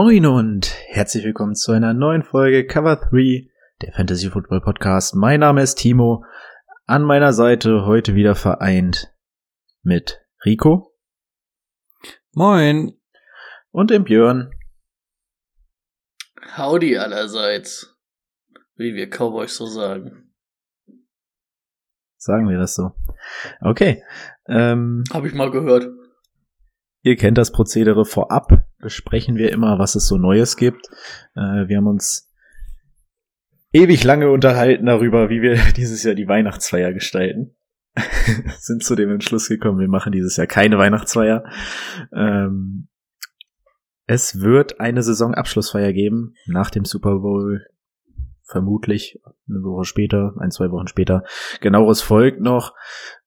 Moin und herzlich willkommen zu einer neuen Folge Cover 3, der Fantasy Football Podcast. Mein Name ist Timo. An meiner Seite heute wieder vereint mit Rico. Moin. Und dem Björn. Howdy allerseits. Wie wir Cowboys so sagen. Sagen wir das so. Okay. Ähm, Hab ich mal gehört. Ihr kennt das Prozedere vorab. Besprechen wir immer, was es so Neues gibt. Äh, wir haben uns ewig lange unterhalten darüber, wie wir dieses Jahr die Weihnachtsfeier gestalten. Sind zu dem Entschluss gekommen, wir machen dieses Jahr keine Weihnachtsfeier. Ähm, es wird eine Saisonabschlussfeier geben nach dem Super Bowl. Vermutlich eine Woche später, ein, zwei Wochen später. Genaueres folgt noch.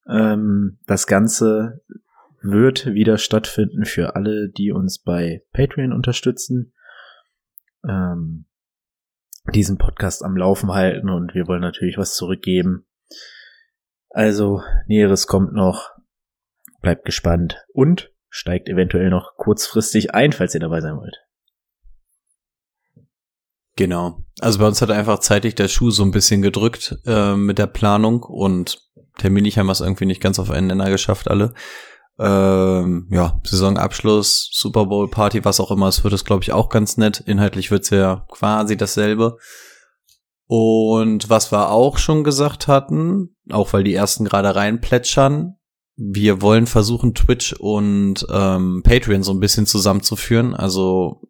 Ähm, das Ganze wird wieder stattfinden für alle, die uns bei Patreon unterstützen. Ähm, diesen Podcast am Laufen halten und wir wollen natürlich was zurückgeben. Also, Näheres kommt noch. Bleibt gespannt und steigt eventuell noch kurzfristig ein, falls ihr dabei sein wollt. Genau. Also bei uns hat einfach zeitlich der Schuh so ein bisschen gedrückt äh, mit der Planung und terminlich haben wir es irgendwie nicht ganz auf einen Nenner geschafft, alle. Ähm, ja, Saisonabschluss, Super Bowl Party, was auch immer, es wird es, glaube ich, auch ganz nett. Inhaltlich wird's ja quasi dasselbe. Und was wir auch schon gesagt hatten, auch weil die ersten gerade reinplätschern, wir wollen versuchen, Twitch und ähm, Patreon so ein bisschen zusammenzuführen. Also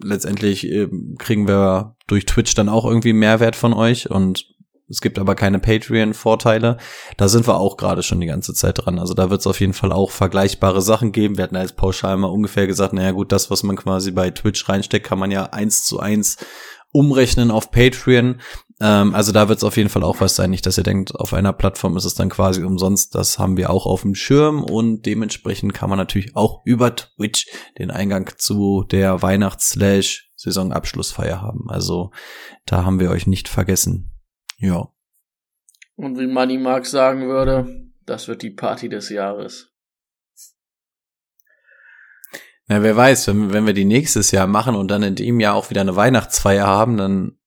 letztendlich äh, kriegen wir durch Twitch dann auch irgendwie Mehrwert von euch und es gibt aber keine Patreon-Vorteile. Da sind wir auch gerade schon die ganze Zeit dran. Also da wird es auf jeden Fall auch vergleichbare Sachen geben. Wir hatten als pauschal mal ungefähr gesagt, naja gut, das, was man quasi bei Twitch reinsteckt, kann man ja eins zu eins umrechnen auf Patreon. Ähm, also da wird es auf jeden Fall auch was sein. Nicht, dass ihr denkt, auf einer Plattform ist es dann quasi umsonst. Das haben wir auch auf dem Schirm und dementsprechend kann man natürlich auch über Twitch den Eingang zu der Weihnachts-Saisonabschlussfeier haben. Also da haben wir euch nicht vergessen. Ja. Und wie Money Mark sagen würde, das wird die Party des Jahres. Na, wer weiß, wenn, wenn wir die nächstes Jahr machen und dann in dem Jahr auch wieder eine Weihnachtsfeier haben, dann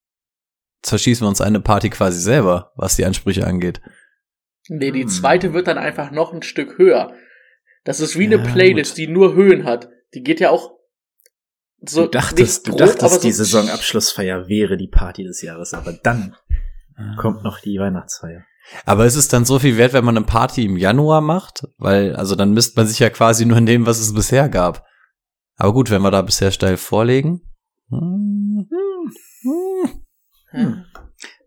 zerschießen wir uns eine Party quasi selber, was die Ansprüche angeht. Nee, die Hm. zweite wird dann einfach noch ein Stück höher. Das ist wie eine Ja, Playlist, gut. die nur Höhen hat. Die geht ja auch so. du dachtest, nicht du dachtest, so die Saisonabschlussfeier wäre die Party des Jahres, aber dann kommt noch die Weihnachtsfeier. Aber ist es dann so viel wert, wenn man eine Party im Januar macht? Weil, also dann misst man sich ja quasi nur in dem, was es bisher gab. Aber gut, wenn wir da bisher steil vorlegen. Hm, hm, Hm,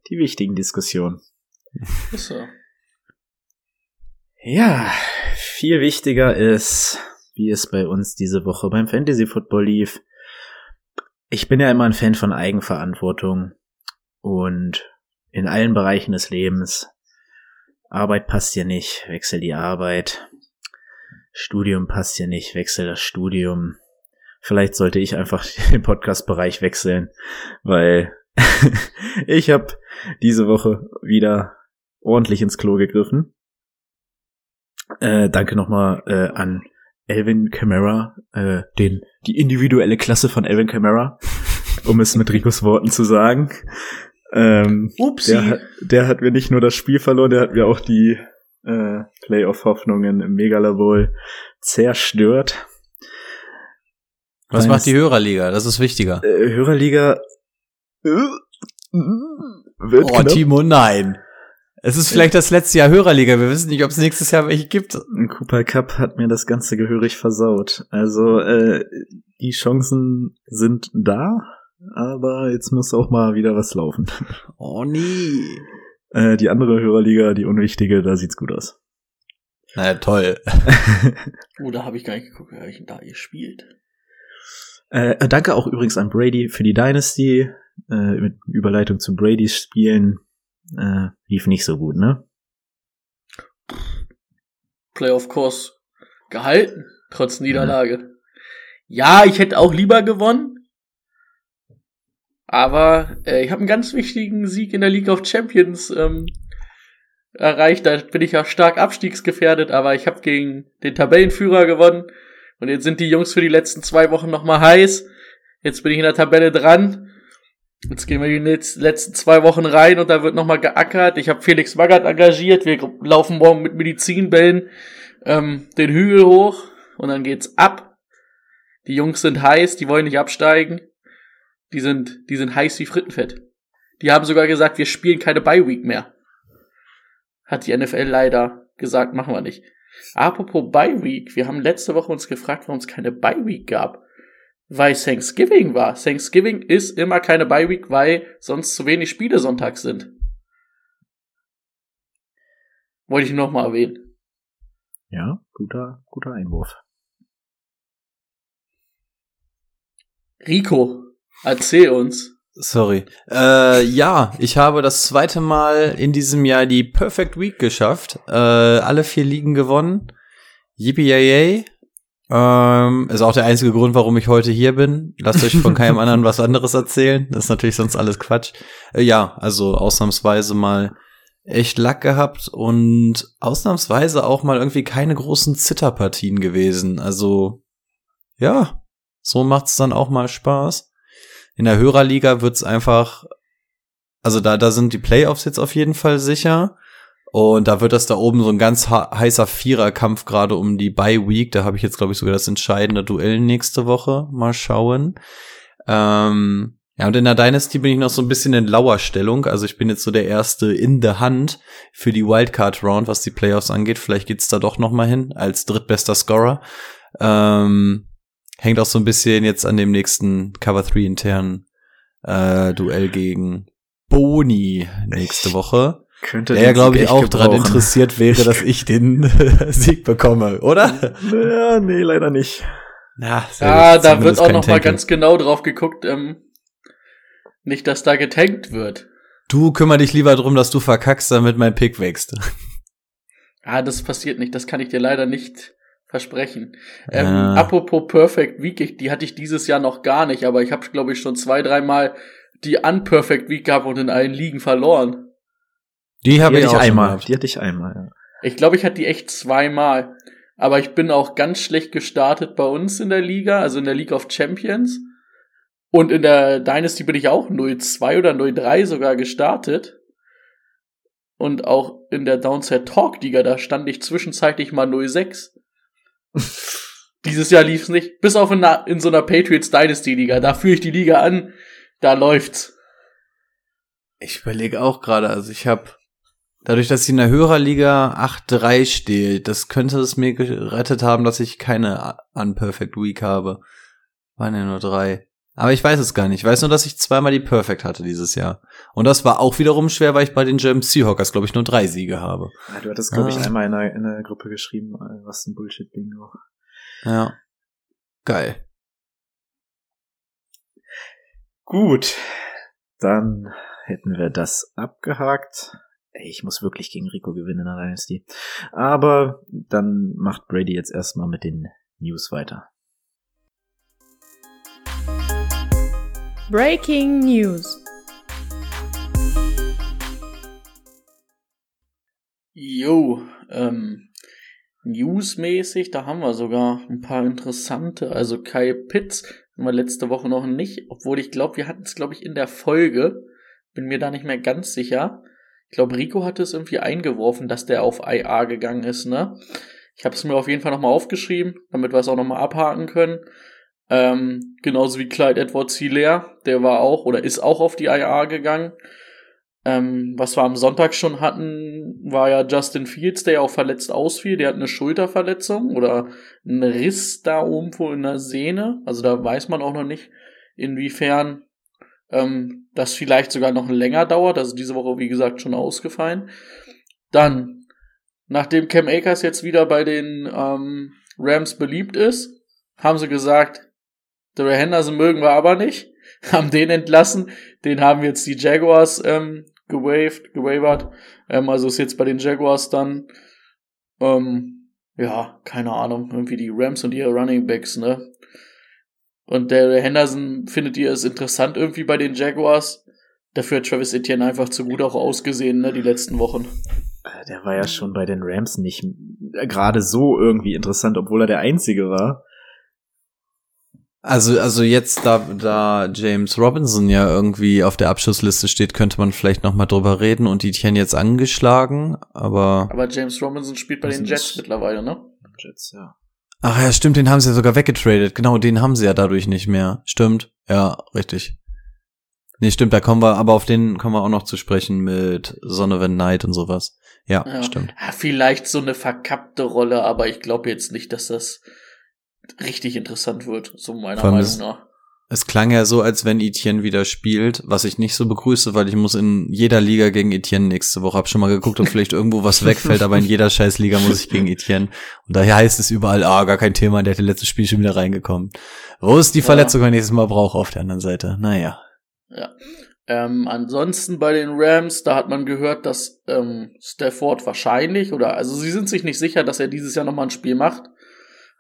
Die wichtigen Diskussionen. ist so. Ja, viel wichtiger ist, wie es bei uns diese Woche beim Fantasy Football lief. Ich bin ja immer ein Fan von Eigenverantwortung und in allen Bereichen des Lebens. Arbeit passt dir nicht, wechsel die Arbeit. Studium passt dir nicht, wechsel das Studium. Vielleicht sollte ich einfach den Podcast-Bereich wechseln, weil ich habe diese Woche wieder ordentlich ins Klo gegriffen. Äh, danke nochmal äh, an Elvin Kamara, äh, den, die individuelle Klasse von Elvin Kamara, um es mit Ricos Worten zu sagen. Ähm, Upsi. der, hat, der hat mir nicht nur das Spiel verloren, der hat mir auch die äh, Playoff-Hoffnungen im Megala Bowl zerstört. Was macht die Hörerliga? Das ist wichtiger. Äh, Hörerliga äh, wird Oh, knapp. Timo, nein. Es ist vielleicht das letzte Jahr Hörerliga. Wir wissen nicht, ob es nächstes Jahr welche gibt. Ein Cooper Cup hat mir das Ganze gehörig versaut. Also äh, die Chancen sind da, aber jetzt muss auch mal wieder was laufen. Oh nee. Äh, die andere Hörerliga, die unwichtige, da sieht's gut aus. Na toll. Oh, da habe ich gar nicht geguckt, wer euch denn da ihr spielt. Äh, danke auch übrigens an Brady für die Dynasty. Äh, mit Überleitung zu Brady's Spielen. Äh, lief nicht so gut, ne? Playoff-Kurs gehalten, trotz Niederlage. Ja, ich hätte auch lieber gewonnen. Aber äh, ich habe einen ganz wichtigen Sieg in der League of Champions ähm, erreicht. Da bin ich ja stark abstiegsgefährdet, aber ich habe gegen den Tabellenführer gewonnen. Und jetzt sind die Jungs für die letzten zwei Wochen nochmal heiß. Jetzt bin ich in der Tabelle dran. Jetzt gehen wir die letzten zwei Wochen rein und da wird nochmal geackert. Ich habe Felix Magath engagiert. Wir laufen morgen mit Medizinbällen ähm, den Hügel hoch und dann geht's ab. Die Jungs sind heiß, die wollen nicht absteigen. Die sind, die sind heiß wie Frittenfett. Die haben sogar gesagt, wir spielen keine Bye Week mehr. Hat die NFL leider gesagt, machen wir nicht. Apropos Bye Week, wir haben letzte Woche uns gefragt, warum es keine Bye Week gab. Weil Thanksgiving war. Thanksgiving ist immer keine Bye Week, weil sonst zu wenig Spiele sonntags sind. Wollte ich noch mal erwähnen. Ja, guter, guter Einwurf. Rico, erzähl uns. Sorry. Äh, ja, ich habe das zweite Mal in diesem Jahr die Perfect Week geschafft. Äh, alle vier Ligen gewonnen. Yippie yay. Ähm, ist auch der einzige Grund, warum ich heute hier bin. Lasst euch von keinem anderen was anderes erzählen. Das ist natürlich sonst alles Quatsch. Äh, ja, also ausnahmsweise mal echt Lack gehabt und ausnahmsweise auch mal irgendwie keine großen Zitterpartien gewesen. Also ja, so macht's dann auch mal Spaß. In der Hörerliga wird's einfach, also da, da sind die Playoffs jetzt auf jeden Fall sicher. Und da wird das da oben so ein ganz heißer Viererkampf gerade um die Bye Week. Da habe ich jetzt, glaube ich, sogar das entscheidende Duell nächste Woche. Mal schauen. Ähm, ja, und in der Dynasty bin ich noch so ein bisschen in Lauerstellung. Also ich bin jetzt so der erste in the Hand für die Wildcard Round, was die Playoffs angeht. Vielleicht geht's da doch noch mal hin als drittbester Scorer. Ähm, hängt auch so ein bisschen jetzt an dem nächsten Cover 3 internen äh, Duell gegen Boni nächste Woche. Könnte der ja, glaube ich, auch daran interessiert wäre, dass ich den Sieg bekomme, oder? Ja, nee, leider nicht. Ja, ja da wird auch noch mal ganz genau drauf geguckt, ähm, nicht, dass da getankt wird. Du kümmer dich lieber drum, dass du verkackst, damit mein Pick wächst. Ah, das passiert nicht. Das kann ich dir leider nicht versprechen. Ähm, ja. Apropos Perfect Week, die hatte ich dieses Jahr noch gar nicht, aber ich habe, glaube ich, schon zwei, dreimal die Unperfect Week gehabt und in allen Ligen verloren. Die habe ich einmal. Die hatte ich einmal. Ja. Ich glaube, ich hatte die echt zweimal. Aber ich bin auch ganz schlecht gestartet bei uns in der Liga, also in der League of Champions. Und in der Dynasty bin ich auch 0-2 oder 0-3 sogar gestartet. Und auch in der Downset Talk Liga, da stand ich zwischenzeitlich mal 0-6. Dieses Jahr lief's nicht. Bis auf in, in so einer Patriots Dynasty Liga. Da führe ich die Liga an. Da läuft's. Ich überlege auch gerade, also ich habe dadurch, dass sie in der Hörerliga 8-3 steht, das könnte es mir gerettet haben, dass ich keine Unperfect Week habe. Waren ja nur drei. Aber ich weiß es gar nicht. Ich weiß nur, dass ich zweimal die Perfect hatte dieses Jahr. Und das war auch wiederum schwer, weil ich bei den German Seahawkers, glaube ich, nur drei Siege habe. Ja, du hattest, glaube ah. ich, einmal in der, in der Gruppe geschrieben, äh, was ein Bullshit-Ding auch. Ja. Geil. Gut. Dann hätten wir das abgehakt. Ey, ich muss wirklich gegen Rico gewinnen in der Dynasty. Aber dann macht Brady jetzt erstmal mit den News weiter. Breaking News. Jo, ähm, newsmäßig, da haben wir sogar ein paar interessante. Also Kai Pitts haben wir letzte Woche noch nicht, obwohl ich glaube, wir hatten es, glaube ich, in der Folge. Bin mir da nicht mehr ganz sicher. Ich glaube, Rico hatte es irgendwie eingeworfen, dass der auf IA gegangen ist, ne? Ich habe es mir auf jeden Fall nochmal aufgeschrieben, damit wir es auch nochmal abhaken können. Ähm, genauso wie Clyde Edwards Hilaire, der war auch oder ist auch auf die IA gegangen. Ähm, was wir am Sonntag schon hatten, war ja Justin Fields, der ja auch verletzt ausfiel. Der hat eine Schulterverletzung oder einen Riss da irgendwo in der Sehne. Also da weiß man auch noch nicht, inwiefern ähm, das vielleicht sogar noch länger dauert. Also diese Woche, wie gesagt, schon ausgefallen. Dann, nachdem Cam Akers jetzt wieder bei den ähm, Rams beliebt ist, haben sie gesagt, Daryl Henderson mögen wir aber nicht. Haben den entlassen. Den haben jetzt die Jaguars ähm, gewaved, gewavert. Ähm, also ist jetzt bei den Jaguars dann, ähm, ja, keine Ahnung, irgendwie die Rams und ihre Running Backs, ne? Und der Henderson findet ihr es interessant irgendwie bei den Jaguars. Dafür hat Travis Etienne einfach zu gut auch ausgesehen, ne, die letzten Wochen. Der war ja schon bei den Rams nicht äh, gerade so irgendwie interessant, obwohl er der Einzige war. Also, also jetzt, da, da James Robinson ja irgendwie auf der Abschussliste steht, könnte man vielleicht noch mal drüber reden und Etienne jetzt angeschlagen, aber. Aber James Robinson spielt bei den Jets mittlerweile, ne? Jets, ja. Ach ja, stimmt, den haben sie ja sogar weggetradet. Genau, den haben sie ja dadurch nicht mehr. Stimmt. Ja, richtig. Nee, stimmt, da kommen wir, aber auf den kommen wir auch noch zu sprechen mit Sonovan Knight und sowas. Ja, Ja. stimmt. Ja, vielleicht so eine verkappte Rolle, aber ich glaube jetzt nicht, dass das richtig interessant wird, so meiner Meinung ist- nach. Es klang ja so, als wenn Etienne wieder spielt, was ich nicht so begrüße, weil ich muss in jeder Liga gegen Etienne nächste Woche. Hab schon mal geguckt, ob vielleicht irgendwo was wegfällt, aber in jeder scheiß Liga muss ich gegen Etienne. Und daher heißt es überall, ah, gar kein Thema, der hat letztes Spiel schon wieder reingekommen. Wo ist die Ja. Verletzung, wenn ich nächstes Mal brauche auf der anderen Seite? Naja. Ja. Ähm, ansonsten bei den Rams, da hat man gehört, dass ähm, Stafford wahrscheinlich, oder also sie sind sich nicht sicher, dass er dieses Jahr nochmal ein Spiel macht.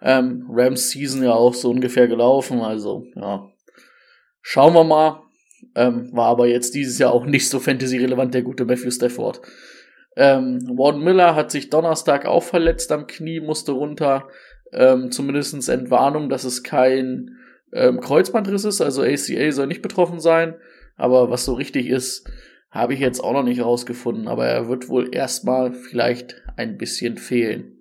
Ähm, Rams Season ja auch so ungefähr gelaufen, also ja. Schauen wir mal. Ähm, war aber jetzt dieses Jahr auch nicht so fantasy-relevant, der gute Matthew Stafford. Ähm, Warden Miller hat sich Donnerstag auch verletzt am Knie, musste runter. Ähm, zumindestens Entwarnung, dass es kein ähm, Kreuzbandriss ist, also ACA soll nicht betroffen sein. Aber was so richtig ist, habe ich jetzt auch noch nicht rausgefunden. Aber er wird wohl erstmal vielleicht ein bisschen fehlen.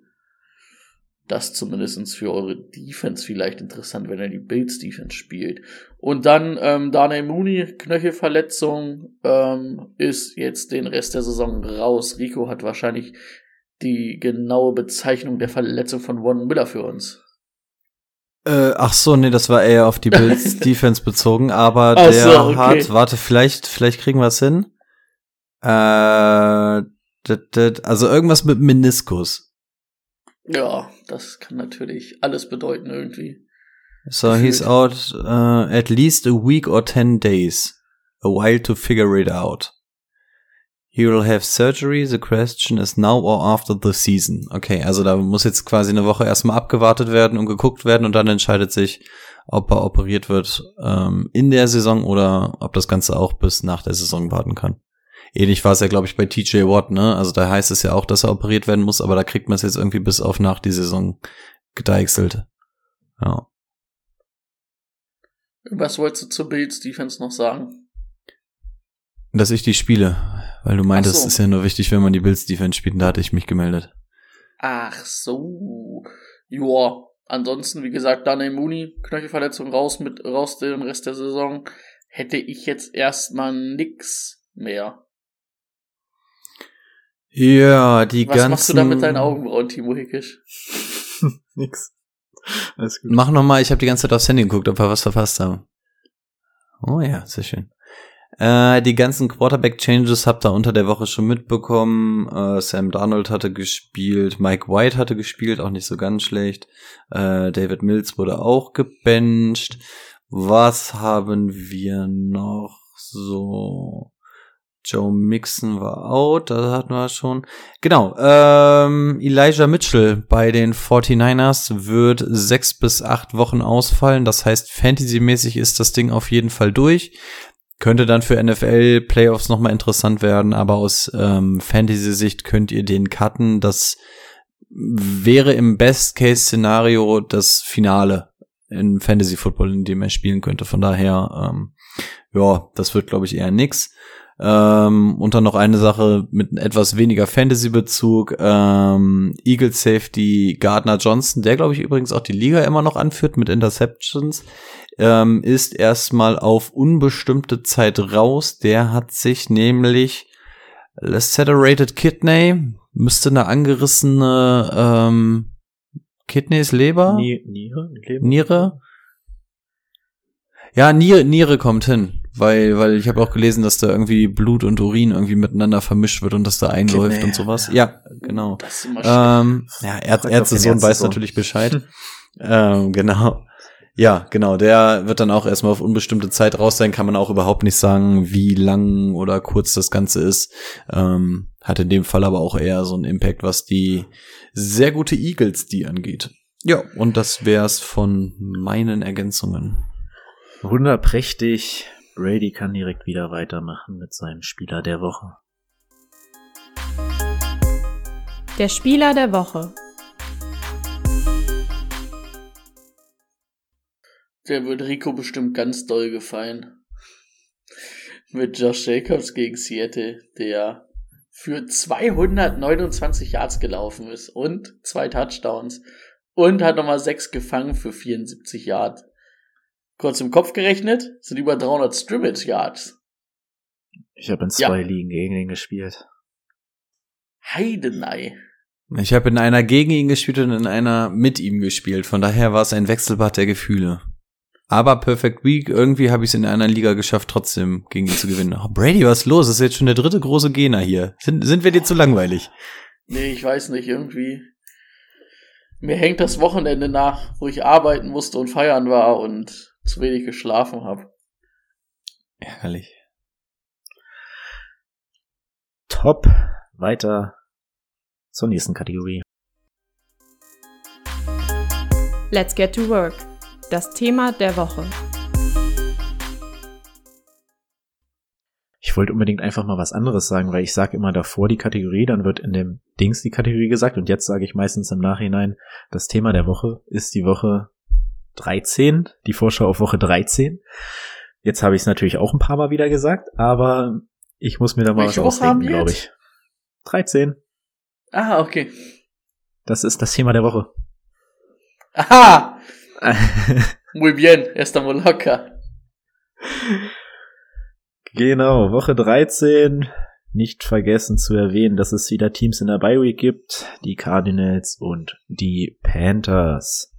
Das zumindestens für eure Defense vielleicht interessant, wenn er die Bills Defense spielt. Und dann ähm, Daniel Mooney, Knöchelverletzung, ähm, ist jetzt den Rest der Saison raus. Rico hat wahrscheinlich die genaue Bezeichnung der Verletzung von Warren Miller für uns. Äh, ach so, nee, das war eher auf die Bills Defense bezogen, aber Ach der so, okay. hat, warte, vielleicht, vielleicht kriegen wir es hin. Äh, dat, dat, also irgendwas mit Meniskus. Ja, das kann natürlich alles bedeuten irgendwie. So he's Gefühlt. out uh, at least a week or 10 days. A while to figure it out. He will have surgery. The question is now or after the season. Okay, also da muss jetzt quasi eine Woche erstmal abgewartet werden und geguckt werden und dann entscheidet sich, ob er operiert wird ähm, in der Saison oder ob das Ganze auch bis nach der Saison warten kann. Ähnlich war es ja, glaube ich, bei TJ Watt, ne? Also da heißt es ja auch, dass er operiert werden muss, aber da kriegt man es jetzt irgendwie bis auf nach die Saison gedeichselt. Ja. Was wolltest du zur Bills Defense noch sagen? Dass ich die spiele. Weil du meintest, so. es ist ja nur wichtig, wenn man die Bills Defense spielt. Und da hatte ich mich gemeldet. Ach so. Joa. Ansonsten, wie gesagt, Daniel Mooney, Knöchelverletzung raus mit raus den Rest der Saison. Hätte ich jetzt erstmal nix mehr. Ja, die Was ganzen. machst du da mit deinen Augenbrauen, Timo Hickisch? Nix. Alles gut. Mach noch mal, ich habe die ganze Zeit aufs Handy geguckt, ob wir was verpasst haben. Oh ja, sehr schön. Äh, die ganzen Quarterback-Changes habt ihr unter der Woche schon mitbekommen. Äh, Sam Darnold hatte gespielt, Mike White hatte gespielt, auch nicht so ganz schlecht. Äh, David Mills wurde auch gebencht. Was haben wir noch so? Joe Mixon war out, das hatten wir schon. Genau, ähm, Elijah Mitchell bei den 49ers wird sechs bis acht Wochen ausfallen. Das heißt, fantasymäßig ist das Ding auf jeden Fall durch. Könnte dann für NFL Playoffs nochmal interessant werden, aber aus ähm, Fantasy-Sicht könnt ihr den cutten. Das wäre im Best-Case-Szenario das Finale in Fantasy Football, in dem er spielen könnte. Von daher, ähm, ja, das wird, glaube ich, eher nix. Ähm, und dann noch eine Sache mit etwas weniger Fantasy-Bezug. Ähm, Eagle Safety Gardner Johnson, der glaube ich übrigens auch die Liga immer noch anführt mit Interceptions, ähm, ist erstmal auf unbestimmte Zeit raus. Der hat sich nämlich Lacerated Kidney, müsste eine angerissene ähm, Kidneys Leber? Nie, Niere? Leber? Niere? Ja, Niere, Niere kommt hin, weil, weil ich habe auch gelesen, dass da irgendwie Blut und Urin irgendwie miteinander vermischt wird und dass da einläuft Kidney, und sowas. ja. Ja, genau. Das. Ähm, ja, Ärz Ärztesohn weiß natürlich Bescheid. ähm, genau. Ja, genau, der wird dann auch erstmal auf unbestimmte Zeit raus sein, kann man auch überhaupt nicht sagen, wie lang oder kurz das Ganze ist. Ähm, hat in dem Fall aber auch eher so einen Impact, was die sehr gute Eagles die angeht. Ja, und das wär's von meinen Ergänzungen. Wunderprächtig. Brady kann direkt wieder weitermachen mit seinem Spieler der Woche. Der Spieler der Woche. Der wird Rico bestimmt ganz doll gefallen. Mit Josh Jacobs gegen Seattle, der für 229 Yards gelaufen ist und zwei Touchdowns und hat nochmal sechs gefangen für 74 Yards. Kurz im Kopf gerechnet, sind über 300 Scrimmage Yards. Ich habe in zwei ja. Ligen gegen ihn gespielt. Heidenei. Ich habe in einer gegen ihn gespielt und in einer mit ihm gespielt. Von daher war es ein Wechselbad der Gefühle. Aber Perfect Week, irgendwie habe ich es in einer Liga geschafft, trotzdem gegen ihn zu gewinnen. Oh, Brady, was ist los? Das ist jetzt schon der dritte große Gegner hier. Sind, sind wir dir zu langweilig? Nee, ich weiß nicht, irgendwie. Mir hängt das Wochenende nach, wo ich arbeiten musste und feiern war und zu wenig geschlafen habe. Ärgerlich. Top. Weiter zur nächsten Kategorie. Let's get to work. Das Thema der Woche. Ich wollte unbedingt einfach mal was anderes sagen, weil ich sage immer davor die Kategorie, dann wird in dem Dings die Kategorie gesagt und jetzt sage ich meistens im Nachhinein, das Thema der Woche ist die Woche 13, die Vorschau auf Woche 13. Jetzt habe ich es natürlich auch ein paar Mal wieder gesagt, aber ich muss mir da mal Welche was ausdenken, glaube ich. 13. Ah, okay. Das ist das Thema der Woche. Aha! Muy bien, estamos locker. Genau, Woche 13. Nicht vergessen zu erwähnen, dass es wieder Teams in der Bye Week gibt. Die Cardinals und die Panthers.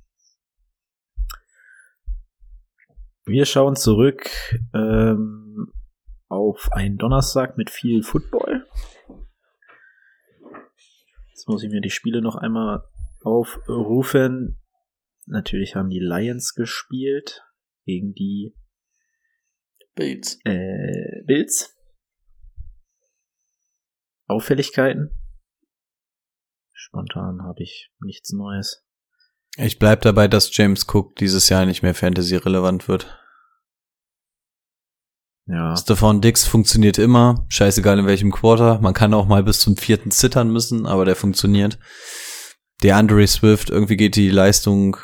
Wir schauen zurück ähm, auf einen Donnerstag mit viel Football. Jetzt muss ich mir die Spiele noch einmal aufrufen. Natürlich haben die Lions gespielt gegen die Bills. Äh, Bills. Auffälligkeiten. Spontan habe ich nichts Neues. Ich bleib dabei, dass James Cook dieses Jahr nicht mehr Fantasy relevant wird. Ja. Stefan Dix funktioniert immer, scheißegal in welchem Quarter. Man kann auch mal bis zum vierten zittern müssen, aber der funktioniert. Der Andre Swift, irgendwie geht die Leistung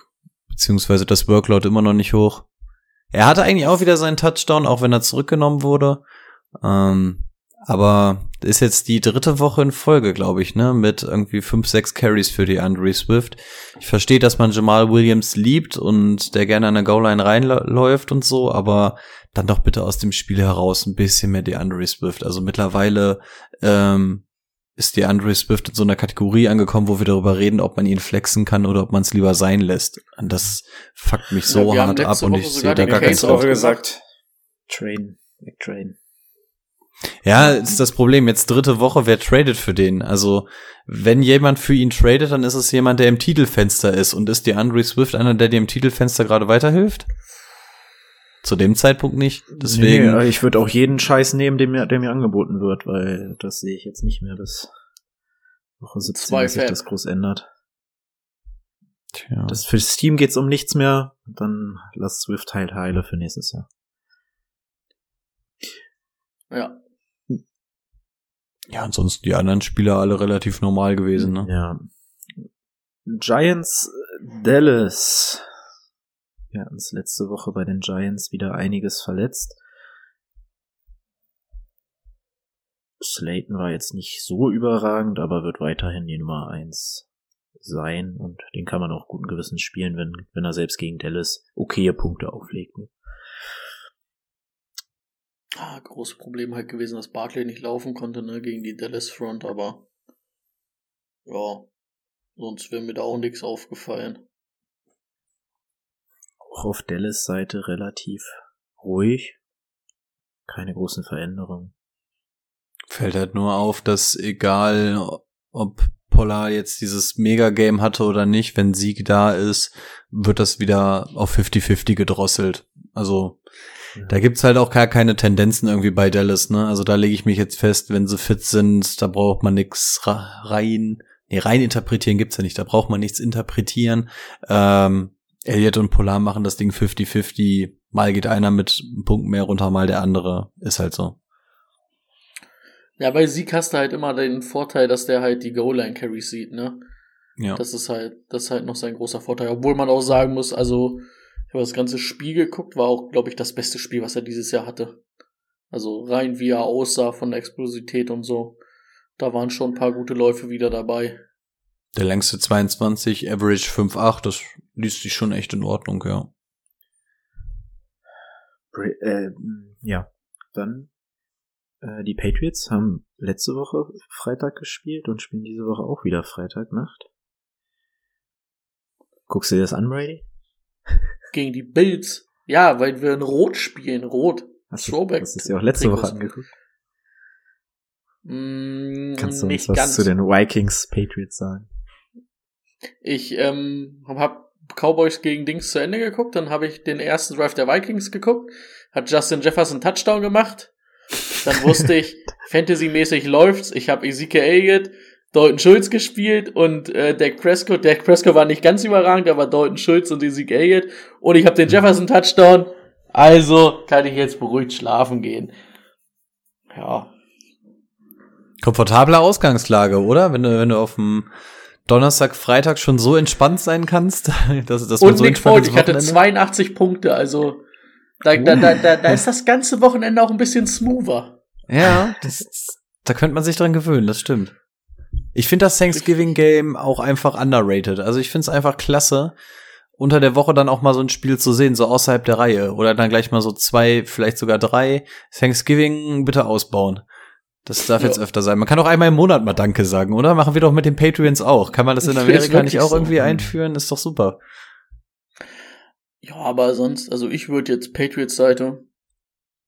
beziehungsweise das Workload immer noch nicht hoch. Er hatte eigentlich auch wieder seinen Touchdown, auch wenn er zurückgenommen wurde. Ähm, aber ist jetzt die dritte Woche in Folge, glaube ich, ne, mit irgendwie fünf, sechs Carries für die Andre Swift. Ich verstehe, dass man Jamal Williams liebt und der gerne an der Goal-Line reinläuft und so, aber dann doch bitte aus dem Spiel heraus ein bisschen mehr die Andre Swift. Also mittlerweile ähm, ist die Andre Swift in so einer Kategorie angekommen, wo wir darüber reden, ob man ihn flexen kann oder ob man es lieber sein lässt. Und das fuckt mich so ja, hart ab und ich sehe da gar keinen gesagt, Train, McTrain. Ja, ist das Problem. Jetzt dritte Woche, wer tradet für den? Also, wenn jemand für ihn tradet, dann ist es jemand, der im Titelfenster ist. Und ist die Andre Swift einer, der dir im Titelfenster gerade weiterhilft? Zu dem Zeitpunkt nicht. Deswegen. Nee, ich würde auch jeden Scheiß nehmen, der mir, der mir angeboten wird, weil das sehe ich jetzt nicht mehr, dass Woche 17 dass sich das groß ändert. Tja. Das, für das Team geht's um nichts mehr. Dann lass Swift halt heile für nächstes Jahr. Ja. Ja, ansonsten die anderen Spieler alle relativ normal gewesen, ne? Ja. Giants Dallas. Wir hatten es letzte Woche bei den Giants wieder einiges verletzt. Slayton war jetzt nicht so überragend, aber wird weiterhin die Nummer eins sein und den kann man auch guten Gewissens spielen, wenn, wenn er selbst gegen Dallas okaye Punkte auflegt. Ne? Ah, großes Problem halt gewesen, dass Barkley nicht laufen konnte, ne, gegen die Dallas Front, aber ja, sonst wäre mir da auch nichts aufgefallen auch auf Dallas Seite relativ ruhig. Keine großen Veränderungen. Fällt halt nur auf, dass egal ob Pollard jetzt dieses Mega-Game hatte oder nicht, wenn Sieg da ist, wird das wieder auf 50-50 gedrosselt. Also da gibt's halt auch gar keine Tendenzen irgendwie bei Dallas, ne? Also da lege ich mich jetzt fest, wenn sie fit sind, da braucht man nichts rein, nee, rein interpretieren gibt's ja nicht, da braucht man nichts interpretieren. Ähm, Elliot und Polar machen das Ding 50-50. Mal geht einer mit einem Punkt mehr runter, mal der andere. Ist halt so. Ja, bei Sieg hast du halt immer den Vorteil, dass der halt die Goal-Line-Carry sieht, ne? Ja. Das ist halt, das ist halt noch sein großer Vorteil. Obwohl man auch sagen muss, also, ich habe das ganze Spiel geguckt, war auch, glaube ich, das beste Spiel, was er dieses Jahr hatte. Also rein wie er aussah von der Explosität und so. Da waren schon ein paar gute Läufe wieder dabei. Der längste 22, Average 5,8, das liest sich schon echt in Ordnung, ja. Äh, ja, dann äh, die Patriots haben letzte Woche Freitag gespielt und spielen diese Woche auch wieder Freitagnacht. Guckst du dir das an, Brady? Gegen die Bills. Ja, weil wir in Rot spielen. Rot. Hast du, das ist ja auch letzte Woche angeguckt. Mm, Kannst du uns nicht was ganz. zu den Vikings Patriots sagen? Ich ähm, habe Cowboys gegen Dings zu Ende geguckt, dann habe ich den ersten Drive der Vikings geguckt, hat Justin Jefferson Touchdown gemacht. Dann wusste ich, Fantasy-mäßig läuft's. Ich habe Ezekiel Elliott, Dalton Schulz gespielt und äh, Dak Prescott. Dak Prescott war nicht ganz überragend, aber Dalton Schulz und Ezekiel Elliott. Und ich habe den Jefferson Touchdown. Also kann ich jetzt beruhigt schlafen gehen. Ja, Komfortable Ausgangslage, oder? Wenn du, wenn du auf dem Donnerstag, Freitag schon so entspannt sein kannst, dass, dass man Und so Nick entspannt Foles, ich hatte Wochenende- 82 Punkte, also da, da, da, da, da ist das ganze Wochenende auch ein bisschen smoother. Ja, das, da könnte man sich dran gewöhnen, das stimmt. Ich finde das Thanksgiving Game auch einfach underrated. Also ich finde es einfach klasse, unter der Woche dann auch mal so ein Spiel zu sehen, so außerhalb der Reihe. Oder dann gleich mal so zwei, vielleicht sogar drei. Thanksgiving bitte ausbauen. Das darf Ja. jetzt öfter sein. Man kann auch einmal im Monat mal Danke sagen, oder? Machen wir doch mit den Patreons auch. Kann man das in Amerika nicht auch so. irgendwie einführen? Ist doch super. Ja, aber sonst, also ich würde jetzt Patriots Seite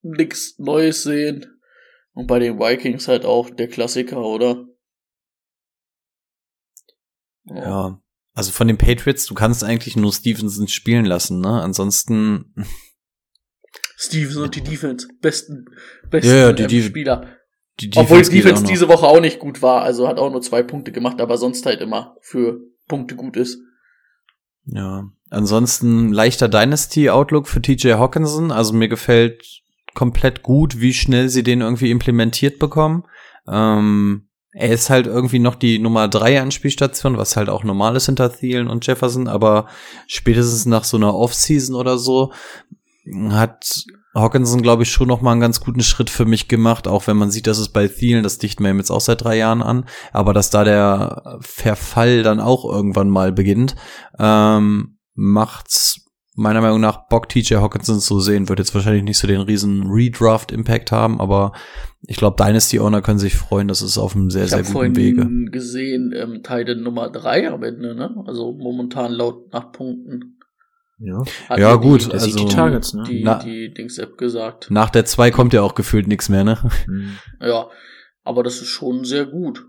nix Neues sehen. Und bei den Vikings halt auch der Klassiker, oder? Ja. Also von den Patriots, du kannst eigentlich nur Stevenson spielen lassen, ne? Ansonsten, Stevenson und die Defense. Besten, besten Ja, ja, die ähm, Def- Spieler. die Obwohl die Defense auch noch. diese Woche auch nicht gut war. Also hat auch nur zwei Punkte gemacht, aber sonst halt immer für Punkte gut ist. Ja. Ansonsten leichter Dynasty-Outlook für TJ Hawkinson. Also mir gefällt komplett gut, wie schnell sie den irgendwie implementiert bekommen. Ähm, er ist halt irgendwie noch die Nummer drei Anspielstation, was halt auch normal ist hinter Thielen und Jefferson, aber spätestens nach so einer Offseason oder so hat Hawkinson, glaube ich, schon noch mal einen ganz guten Schritt für mich gemacht, auch wenn man sieht, dass es bei Thielen, das dichten wir ihm jetzt auch seit drei Jahren an, aber dass da der Verfall dann auch irgendwann mal beginnt, ähm, macht's meiner Meinung nach Bock, TJ Hawkinson zu sehen. Wird jetzt wahrscheinlich nicht so den riesen Redraft-Impact haben, aber ich glaube, Dynasty-Owner können sich freuen, das ist auf einem sehr, Ich sehr habe guten vorhin Wege. gesehen, ähm, Titan Nummer drei am Ende, ne? Also momentan laut nach Punkten. Ja. Hat Ja, mir gut, die, also- die Targets, ne? die, Na- die Dings-App gesagt. Nach der 2 kommt ja auch gefühlt nichts mehr, ne? Hm. Ja, aber das ist schon sehr gut.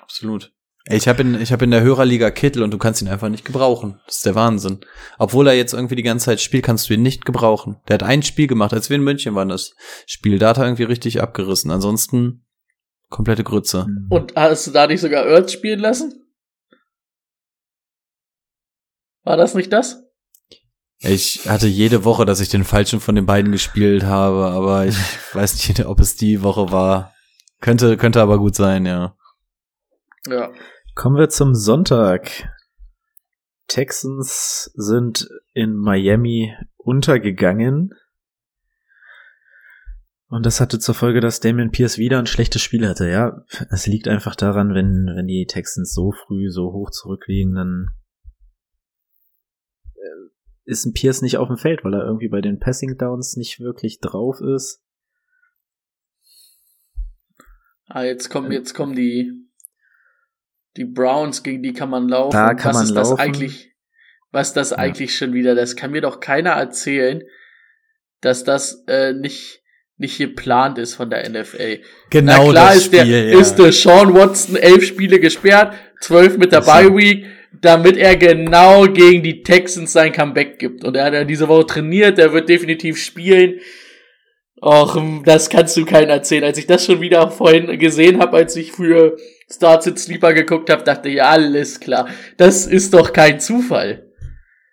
Absolut. Ich habe in, ich hab in der Hörerliga Kittel und du kannst ihn einfach nicht gebrauchen. Das ist der Wahnsinn. Obwohl er jetzt irgendwie die ganze Zeit spielt, kannst du ihn nicht gebrauchen. Der hat ein Spiel gemacht, als wir in München waren, das Spiel. Da hat er irgendwie richtig abgerissen. Ansonsten komplette Grütze. Hm. Und hast du da nicht sogar Earth spielen lassen? War das nicht das? Ich hatte jede Woche, dass ich den falschen von den beiden gespielt habe, aber ich weiß nicht, ob es die Woche war. Könnte, könnte aber gut sein, ja. Ja. Kommen wir zum Sonntag. Texans sind in Miami untergegangen. Und das hatte zur Folge, dass Damian Pierce wieder ein schlechtes Spiel hatte. Ja, es liegt einfach daran, wenn, wenn die Texans so früh so hoch zurückliegen, dann äh, ist ein Pierce nicht auf dem Feld, weil er irgendwie bei den Passing Downs nicht wirklich drauf ist. Ah, jetzt kommen, jetzt kommen die, die Browns, gegen die kann man laufen. Da kann was man ist das laufen. eigentlich, was ist das eigentlich schon wieder? Das kann mir doch keiner erzählen, dass das äh, nicht nicht geplant ist von der NFL. Genau Na klar das ist der, Spiel, ja. ist der Sean Watson elf Spiele gesperrt, zwölf mit der. Bye Week, damit er genau gegen die Texans sein Comeback gibt. Und er hat ja diese Woche trainiert, der wird definitiv spielen. Och, das kannst du keinen erzählen. Als ich das schon wieder vorhin gesehen habe, als ich für Starts and Sleeper geguckt habe, dachte ich, alles klar. Das ist doch kein Zufall.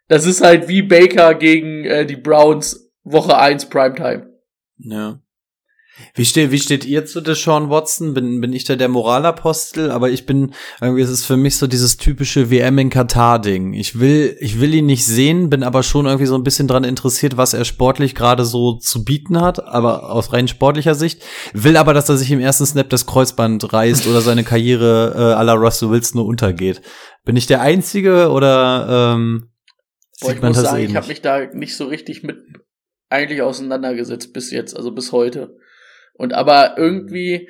Das ist halt wie Baker gegen äh, die Browns Woche 1 Primetime. Ja. Wie steht, wie steht ihr zu der Sean Watson? Bin, bin ich da der Moralapostel? Aber ich bin, irgendwie ist es für mich so dieses typische WM in Katar-Ding. Ich will, ich will ihn nicht sehen, bin aber schon irgendwie so ein bisschen dran interessiert, was er sportlich gerade so zu bieten hat, aber aus rein sportlicher Sicht. Will aber, dass er sich im ersten Snap das Kreuzband reißt oder seine Karriere äh, à la Russell Wilson nur untergeht. Bin ich der Einzige oder ähm, Boah, sieht ich man muss das sagen, ich ähnlich? habe mich da nicht so richtig mit eigentlich auseinandergesetzt bis jetzt, also bis heute. Und aber irgendwie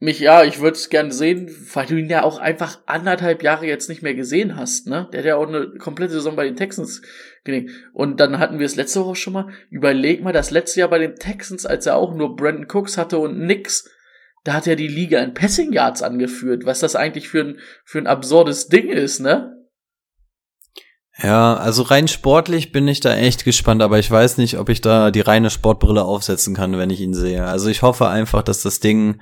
mich, ja, ich würde es gern sehen, weil du ihn ja auch einfach anderthalb Jahre jetzt nicht mehr gesehen hast, ne? Der hat ja auch eine komplette Saison bei den Texans gelegt. Und dann hatten wir es letzte Woche schon mal. Überleg mal, das letzte Jahr bei den Texans, als er auch nur Brandon Cooks hatte und nix, da hat er die Liga in Passing Yards angeführt, was das eigentlich für ein, für ein absurdes Ding ist, ne? Ja, also rein sportlich bin ich da echt gespannt, aber ich weiß nicht, ob ich da die reine Sportbrille aufsetzen kann, wenn ich ihn sehe. Also ich hoffe einfach, dass das Ding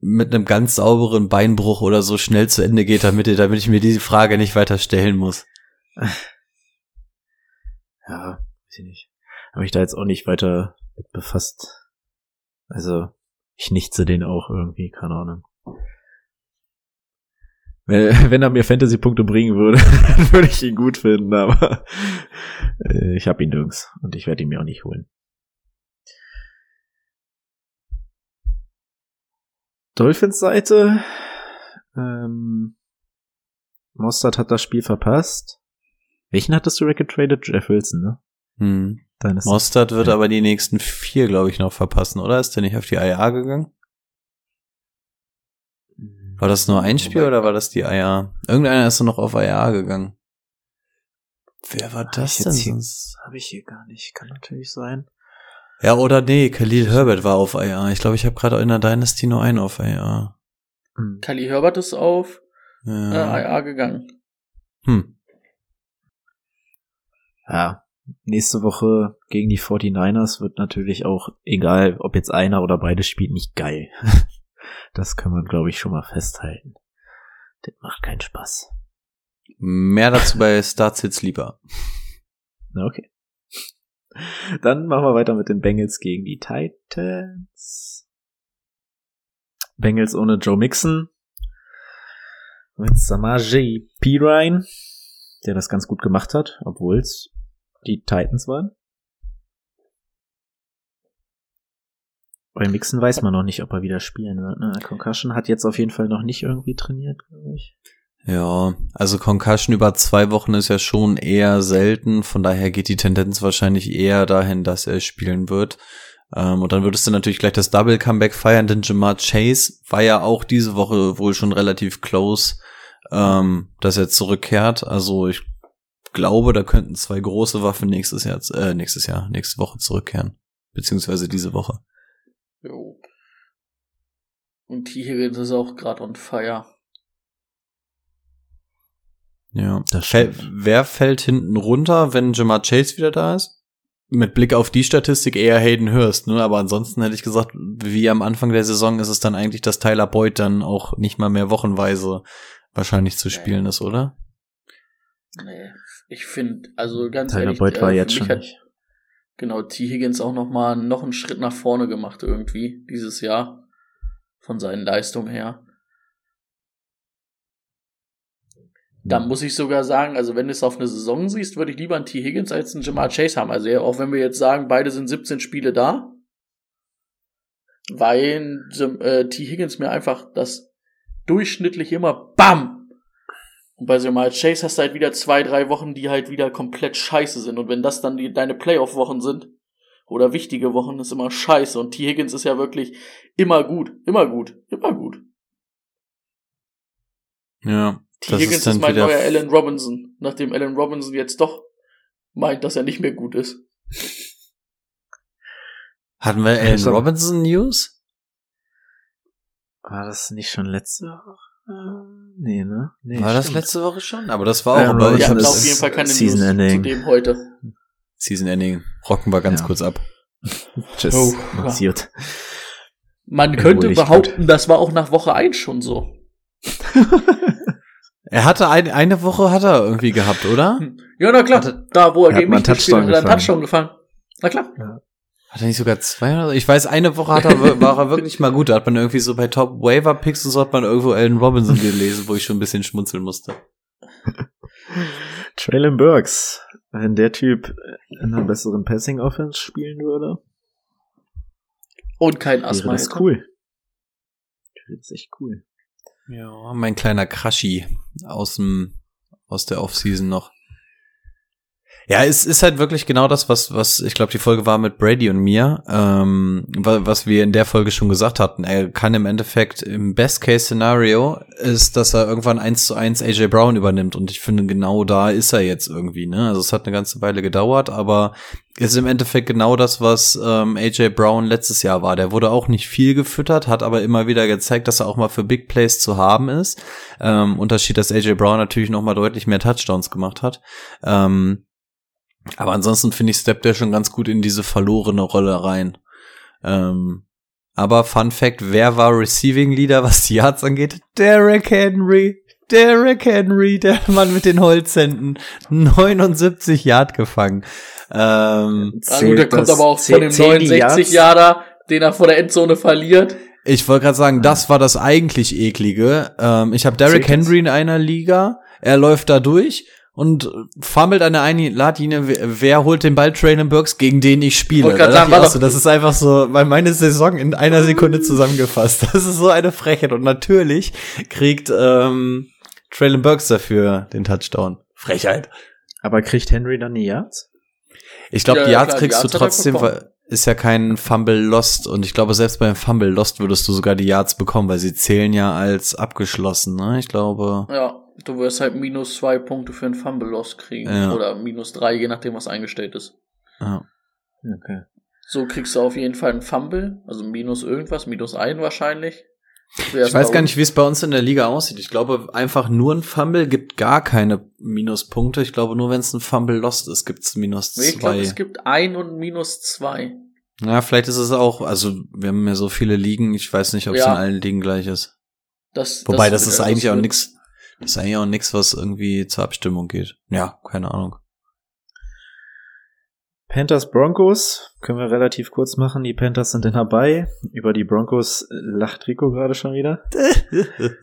mit einem ganz sauberen Beinbruch oder so schnell zu Ende geht, damit, damit ich mir diese Frage nicht weiter stellen muss. Ja, weiß ich nicht. Habe ich da jetzt auch nicht weiter mit befasst. Also, ich nichte den auch irgendwie, keine Ahnung. Wenn, er mir Fantasy-Punkte bringen würde, dann würde ich ihn gut finden, aber äh, ich habe ihn nirgends und ich werde ihn mir auch nicht holen. Dolphins Seite. Ähm, Mostert hat das Spiel verpasst. Welchen hattest du weggetradet? Jeff Wilson, ne? Hm. Deines Mostert wird Ja. aber die nächsten vier, glaube ich, noch verpassen, oder? Ist der nicht auf die IA gegangen? War das nur ein Spiel oder war das die IA? Irgendeiner ist noch auf IA gegangen. Wer war das denn jetzt hier- sonst? Habe ich hier gar nicht. Kann natürlich sein. Ja, oder nee, Khalil Herbert war auf IA. Ich glaube, ich habe gerade in der Dynasty nur einen auf IA. Hm. Kali Herbert ist auf äh, Ja. IA gegangen. Hm. Ja, nächste Woche gegen die 49ers wird natürlich auch, egal ob jetzt einer oder beide spielt, nicht geil. Das können wir, glaube ich, schon mal festhalten. Das macht keinen Spaß. Mehr dazu bei Starts Hits lieber. Okay. Dann machen wir weiter mit den Bengals gegen die Titans. Bengals ohne Joe Mixon. Mit Samaje Pirine, der das ganz gut gemacht hat, obwohl es die Titans waren. Bei Mixon weiß man noch nicht, ob er wieder spielen wird. Ne? Concussion hat jetzt auf jeden Fall noch nicht irgendwie trainiert, glaube ich. Ja, also Concussion über zwei Wochen ist ja schon eher selten. Von daher geht die Tendenz wahrscheinlich eher dahin, dass er spielen wird. Ähm, und dann würdest du natürlich gleich das Double Comeback feiern, denn Jamar Chase war ja auch diese Woche wohl schon relativ close, ähm, dass er zurückkehrt. Also ich glaube, da könnten zwei große Waffen nächstes Jahr, äh, nächstes Jahr, nächste Woche zurückkehren. Beziehungsweise diese Woche. Jo. Und T. Higgins ist auch gerade on fire. Ja. Das stimmt. wer fällt hinten runter, wenn Jamar Chase wieder da ist? Mit Blick auf die Statistik eher Hayden Hurst, ne? Aber ansonsten hätte ich gesagt, wie am Anfang der Saison ist es dann eigentlich, dass Tyler Boyd dann auch nicht mal mehr wochenweise wahrscheinlich zu spielen ist, oder? Nee, ich finde, also ganz Tyler ehrlich, Boyd war äh, jetzt schon hat nicht. Genau T. Higgins auch noch mal noch einen Schritt nach vorne gemacht irgendwie dieses Jahr von seinen Leistungen her. Da muss ich sogar sagen, also wenn du es auf eine Saison siehst, würde ich lieber einen T. Higgins als einen Jamar Chase haben. Also ja, auch wenn wir jetzt sagen, beide sind 17 Spiele da, weil äh, T. Higgins mir einfach das durchschnittlich immer BAM! Und bei Jamar Chase hast du halt wieder zwei, drei Wochen, die halt wieder komplett scheiße sind. Und wenn das dann die, deine Playoff-Wochen sind, oder wichtige Wochen, ist immer scheiße. Und T. Higgins ist ja wirklich immer gut, immer gut, immer gut. Ja. T. Das Higgins ist dann ist mein wieder- neuer Allen Robinson, nachdem Allen Robinson jetzt doch meint, dass er nicht mehr gut ist. Hatten wir Allen Sag- Robinson News? War das nicht schon letzte Woche? Nee, ne? Nee, War das stimmt. letzte Woche schon? Aber das war auch, Aaron ich habe auf jeden Fall keine Season News Ending. zu dem heute. Season Ending. Rocken wir ganz Ja. kurz ab. Tschüss. Oh, Passiert. Man könnte behaupten, das war auch nach Woche 1 schon so. Er hatte ein, eine Woche hat er irgendwie gehabt, oder? Hm. Ja, na klar. Hatte- da, wo er gegen mich gespielt hat, hat er einen. Touchdown gefangen. Na klar. Hat er nicht sogar zwei oder so? Ich weiß, eine Woche hat er, war er wirklich mal gut. Da hat man irgendwie so bei Top Waiver Picks und so hat man irgendwo Allen Robinson gelesen, wo ich schon ein bisschen schmunzeln musste. Traylon Burks. Wenn der Typ in einer besseren Passing Offense spielen würde, Und kein Asthma. das hätte. cool. Das echt cool. Ja, mein kleiner Crashy aus dem, aus der Offseason noch. Ja, es ist halt wirklich genau das, was, was ich glaube, die Folge war mit Brady und mir, ähm, wa- was wir in der Folge schon gesagt hatten. Er kann im Endeffekt im Best-Case-Szenario ist, dass er irgendwann eins zu eins AJ Brown übernimmt. Und ich finde, genau da ist er jetzt irgendwie. Ne? Also es hat eine ganze Weile gedauert, aber ist im Endeffekt genau das, was ähm, AJ Brown letztes Jahr war. Der wurde auch nicht viel gefüttert, hat aber immer wieder gezeigt, dass er auch mal für Big Plays zu haben ist. Ähm, Unterschied, dass AJ Brown natürlich noch mal deutlich mehr Touchdowns gemacht hat. Ähm, aber ansonsten finde ich, steppt er schon ganz gut in diese verlorene Rolle rein. Ähm, aber Fun Fact, wer war Receiving Leader, was die Yards angeht? Derrick Henry. Derrick Henry, der Mann mit den Holzhänden. 79 Yard gefangen. Ähm, Ah, gut, der kommt aber auch von dem 69 Jahre, den er vor der Endzone verliert. Ich wollte gerade sagen, das war das eigentlich eklige. Ähm, ich habe Derrick? Henry in einer Liga. Er läuft da durch und fummelt an der einen Ladlinie. Wer, wer holt den Ball? Traylon Burks, gegen den ich spiele. Wollte grad Da sagen, ich so, das ist einfach so, weil meine Saison in einer Sekunde zusammengefasst. Das ist so eine Frechheit. Und natürlich kriegt ähm, Traylon Burks dafür den Touchdown. Frechheit. Aber kriegt Henry dann die Yards? Ich glaube, Ja, die Yards klar, die kriegst du Yards er trotzdem, weil ist ja kein Fumble Lost und ich glaube, selbst beim Fumble Lost würdest du sogar die Yards bekommen, weil sie zählen ja als abgeschlossen, ne? Ich glaube. Ja, du wirst halt minus zwei Punkte für einen Fumble Loss kriegen. Ja. Oder minus drei, je nachdem, was eingestellt ist. Ja. Okay. So kriegst du auf jeden Fall einen Fumble, also minus irgendwas, minus ein wahrscheinlich. Ich weiß gar nicht, wie es bei uns in der Liga aussieht. Ich glaube, einfach nur ein Fumble gibt gar keine Minuspunkte. Ich glaube, nur wenn es ein Fumble Lost ist, gibt's minus Ich glaube, zwei. es gibt ein und minus zwei. Ja, vielleicht ist es auch, also wir haben ja so viele Ligen, ich weiß nicht, ob es Ja. in allen Ligen gleich ist. Das, Wobei, das, ist das eigentlich auch nix, das ist eigentlich auch nix, was irgendwie zur Abstimmung geht. Ja, keine Ahnung. Panthers Broncos können wir relativ kurz machen. Die Panthers sind dabei. Über die Broncos lacht Rico gerade schon wieder.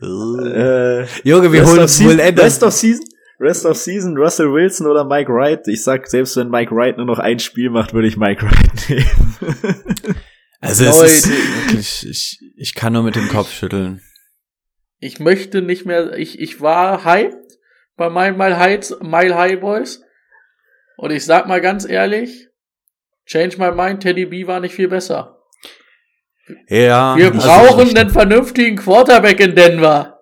Äh, Junge, wir Rest holen uns season, wohl Rest of Season. Rest of Season, Russell Wilson oder Mike Wright. Ich sag, selbst wenn Mike Wright nur noch ein Spiel macht, würde ich Mike Wright nehmen. Also es Leute. ist wirklich, ich, ich kann nur mit dem Kopf schütteln. Ich möchte nicht mehr, ich, ich war hyped bei meinen Mile High, Mile High Boys. Und ich sag mal ganz ehrlich, change my mind, Teddy B war nicht viel besser. Ja. Wir brauchen einen vernünftigen Quarterback in Denver.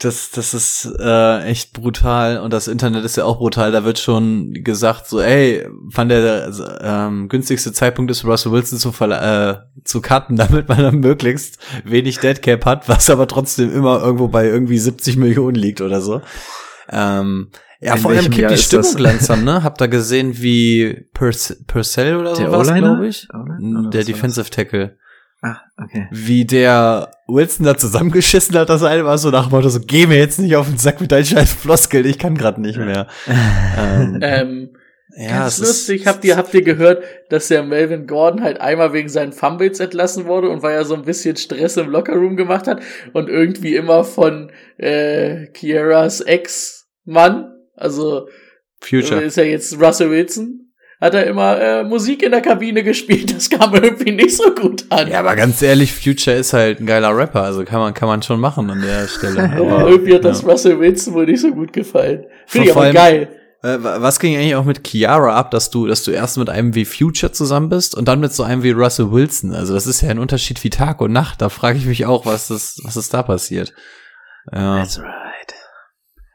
Das, das ist äh, echt brutal und das Internet ist ja auch brutal. Da wird schon gesagt, so, ey, wann der ähm, günstigste Zeitpunkt ist, Russell Wilson zu, äh, zu cutten, damit man dann möglichst wenig Deadcap hat, was aber trotzdem immer irgendwo bei irgendwie 70 Millionen liegt oder so. Ähm, ja, In vor allem kippt Jahr die Stimmung das? langsam, ne? Habt ihr gesehen, wie Purcell oder so was, glaube ich? Der Defensive Tackle ah, okay. wie der Wilson da zusammengeschissen hat, das eine war so nach dem Motto so, geh mir jetzt nicht auf den Sack mit deinen scheiß Floskeln, ich kann gerade nicht mehr. ähm, Ähm, ja, ganz es ist- lustig, habt ihr, habt ihr gehört, dass der Melvin Gordon halt einmal wegen seinen Fumbles entlassen wurde und weil er so ein bisschen Stress im Lockerroom gemacht hat und irgendwie immer von äh, Kieras Ex-Mann, also Future. ist ja jetzt Russell Wilson, hat er immer äh, Musik in der Kabine gespielt. Das kam irgendwie nicht so gut an. Ja, aber ganz ehrlich, Future ist halt ein geiler Rapper, also kann man, kann man schon machen an der Stelle. Aber, irgendwie hat das ja. Russell Wilson wohl nicht so gut gefallen. Finde ich aber allem- geil. Äh, wa- was ging eigentlich auch mit Kiara ab, dass du, dass du erst mit einem wie Future zusammen bist und dann mit so einem wie Russell Wilson? Also das ist ja ein Unterschied wie Tag und Nacht. Da frage ich mich auch, was das, was ist da passiert? Ja. That's right.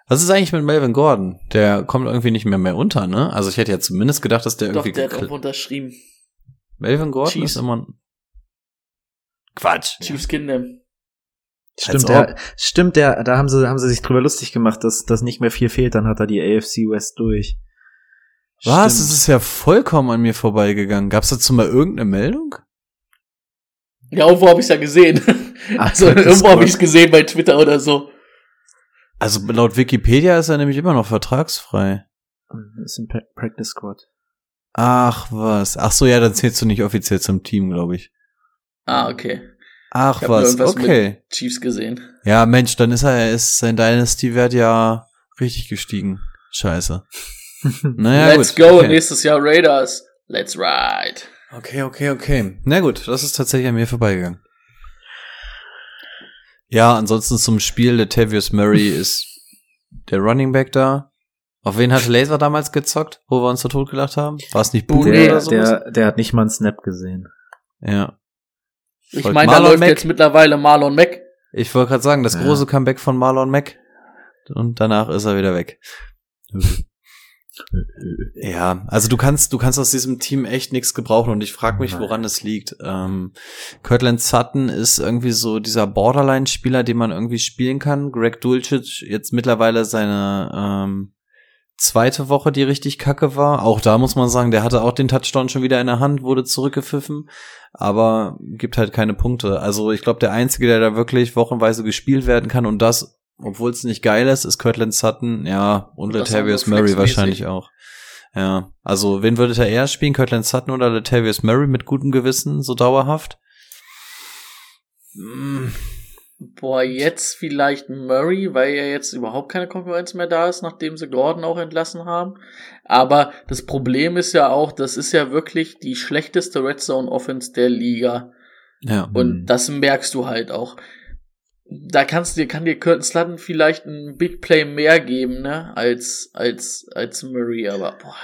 Was ist eigentlich mit Melvin Gordon? Der kommt irgendwie nicht mehr mehr unter, ne? Also ich hätte ja zumindest gedacht, dass der Doch, irgendwie der hat unterschrieben. Melvin Gordon Chiefs. ist immer Quatsch. Chiefs Kingdom. Stimmt, der, stimmt, der, da haben sie, haben sie sich drüber lustig gemacht, dass, dass nicht mehr viel fehlt, dann hat er die AFC West durch. Was? Stimmt. Das ist ja vollkommen an mir vorbeigegangen. Gab's dazu mal irgendeine Meldung? Ja, irgendwo habe ich ja gesehen. Ach, also irgendwo habe war- ich es gesehen bei Twitter oder so. Also laut Wikipedia ist er nämlich immer noch vertragsfrei. Das ist ein pra Practice Squad. Ach was. Ach so, ja, dann zählst du nicht offiziell zum Team, glaube ich. Ah, okay. Ach Ich was, okay. Chiefs gesehen. Ja, Mensch, dann ist er, ist sein Dynasty-Wert ja richtig gestiegen. Scheiße. Naja, Let's gut. go, okay. nächstes Jahr Raiders. Let's ride. Okay, okay, okay. Na gut, das ist tatsächlich an mir vorbeigegangen. Ja, ansonsten zum Spiel, Latavius Murray ist der Running Back da. Auf wen hat Laser damals gezockt, wo wir uns so totgelacht haben? War es nicht Boone Nee, oder Der, sowas? der, der hat nicht mal einen Snap gesehen. ja. Ich meine, da Marlon läuft Mack. jetzt mittlerweile Marlon Mack. Ich wollte gerade sagen, das Ja. große Comeback von Marlon Mack. Und danach ist er wieder weg. Ja, also du kannst, du kannst aus diesem Team echt nichts gebrauchen und ich frage mich, woran es liegt. Ähm, Cortland Sutton ist irgendwie so dieser Borderline-Spieler, den man irgendwie spielen kann. Greg Dulcich jetzt mittlerweile seine ähm, zweite Woche, die richtig kacke war. Auch da muss man sagen, der hatte auch den Touchdown schon wieder in der Hand, wurde zurückgepfiffen, aber gibt halt keine Punkte. Also ich glaube, der Einzige, der da wirklich wochenweise gespielt werden kann und das, obwohl es nicht geil ist, ist Cortland Sutton, ja, und Latavius Murray wahrscheinlich auch. Ja, also wen würdet ihr eher spielen, Cortland Sutton oder Latavius Murray mit gutem Gewissen, so dauerhaft? Mm, Boah, jetzt vielleicht Murray, weil ja jetzt überhaupt keine Konkurrenz mehr da ist, nachdem sie Gordon auch entlassen haben. Aber das Problem ist ja auch, das ist ja wirklich die schlechteste Red Zone Offense der Liga. Ja, Und das merkst du halt auch. Da kannst du, kann dir Curtin Sutton vielleicht ein Big Play mehr geben, ne, als, als, als Murray, aber boah.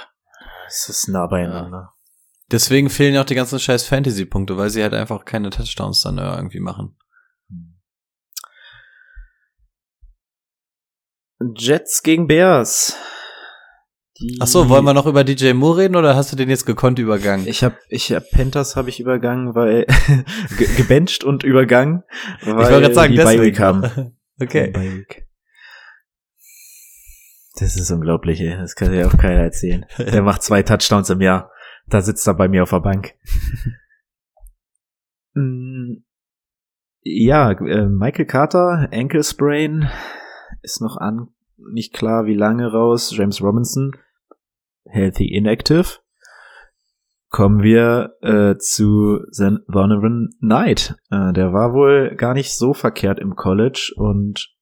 Es ist nah beieinander. deswegen fehlen ja auch die ganzen scheiß Fantasy-Punkte, weil sie halt einfach keine Touchdowns dann irgendwie machen. Jets gegen Bears. Die Ach so, wollen wir noch über DJ Moore reden oder hast du den jetzt gekonnt übergangen? Ich habe ich hab Panthers habe ich übergangen, weil ge gebencht und übergangen, weil Ich wollte gerade sagen, die deswegen. Haben. okay. Das ist unglaublich, ey. Das kann ja auch keiner erzählen. Der macht zwei Touchdowns im Jahr. Da sitzt er bei mir auf der Bank. Mm, ja, äh, Michael Carter, Ankle Sprain, ist noch an, nicht klar, wie lange raus. James Robinson, healthy inactive. Kommen wir äh, zu Zen Donovan Knight. Äh, der war wohl gar nicht so verkehrt im College und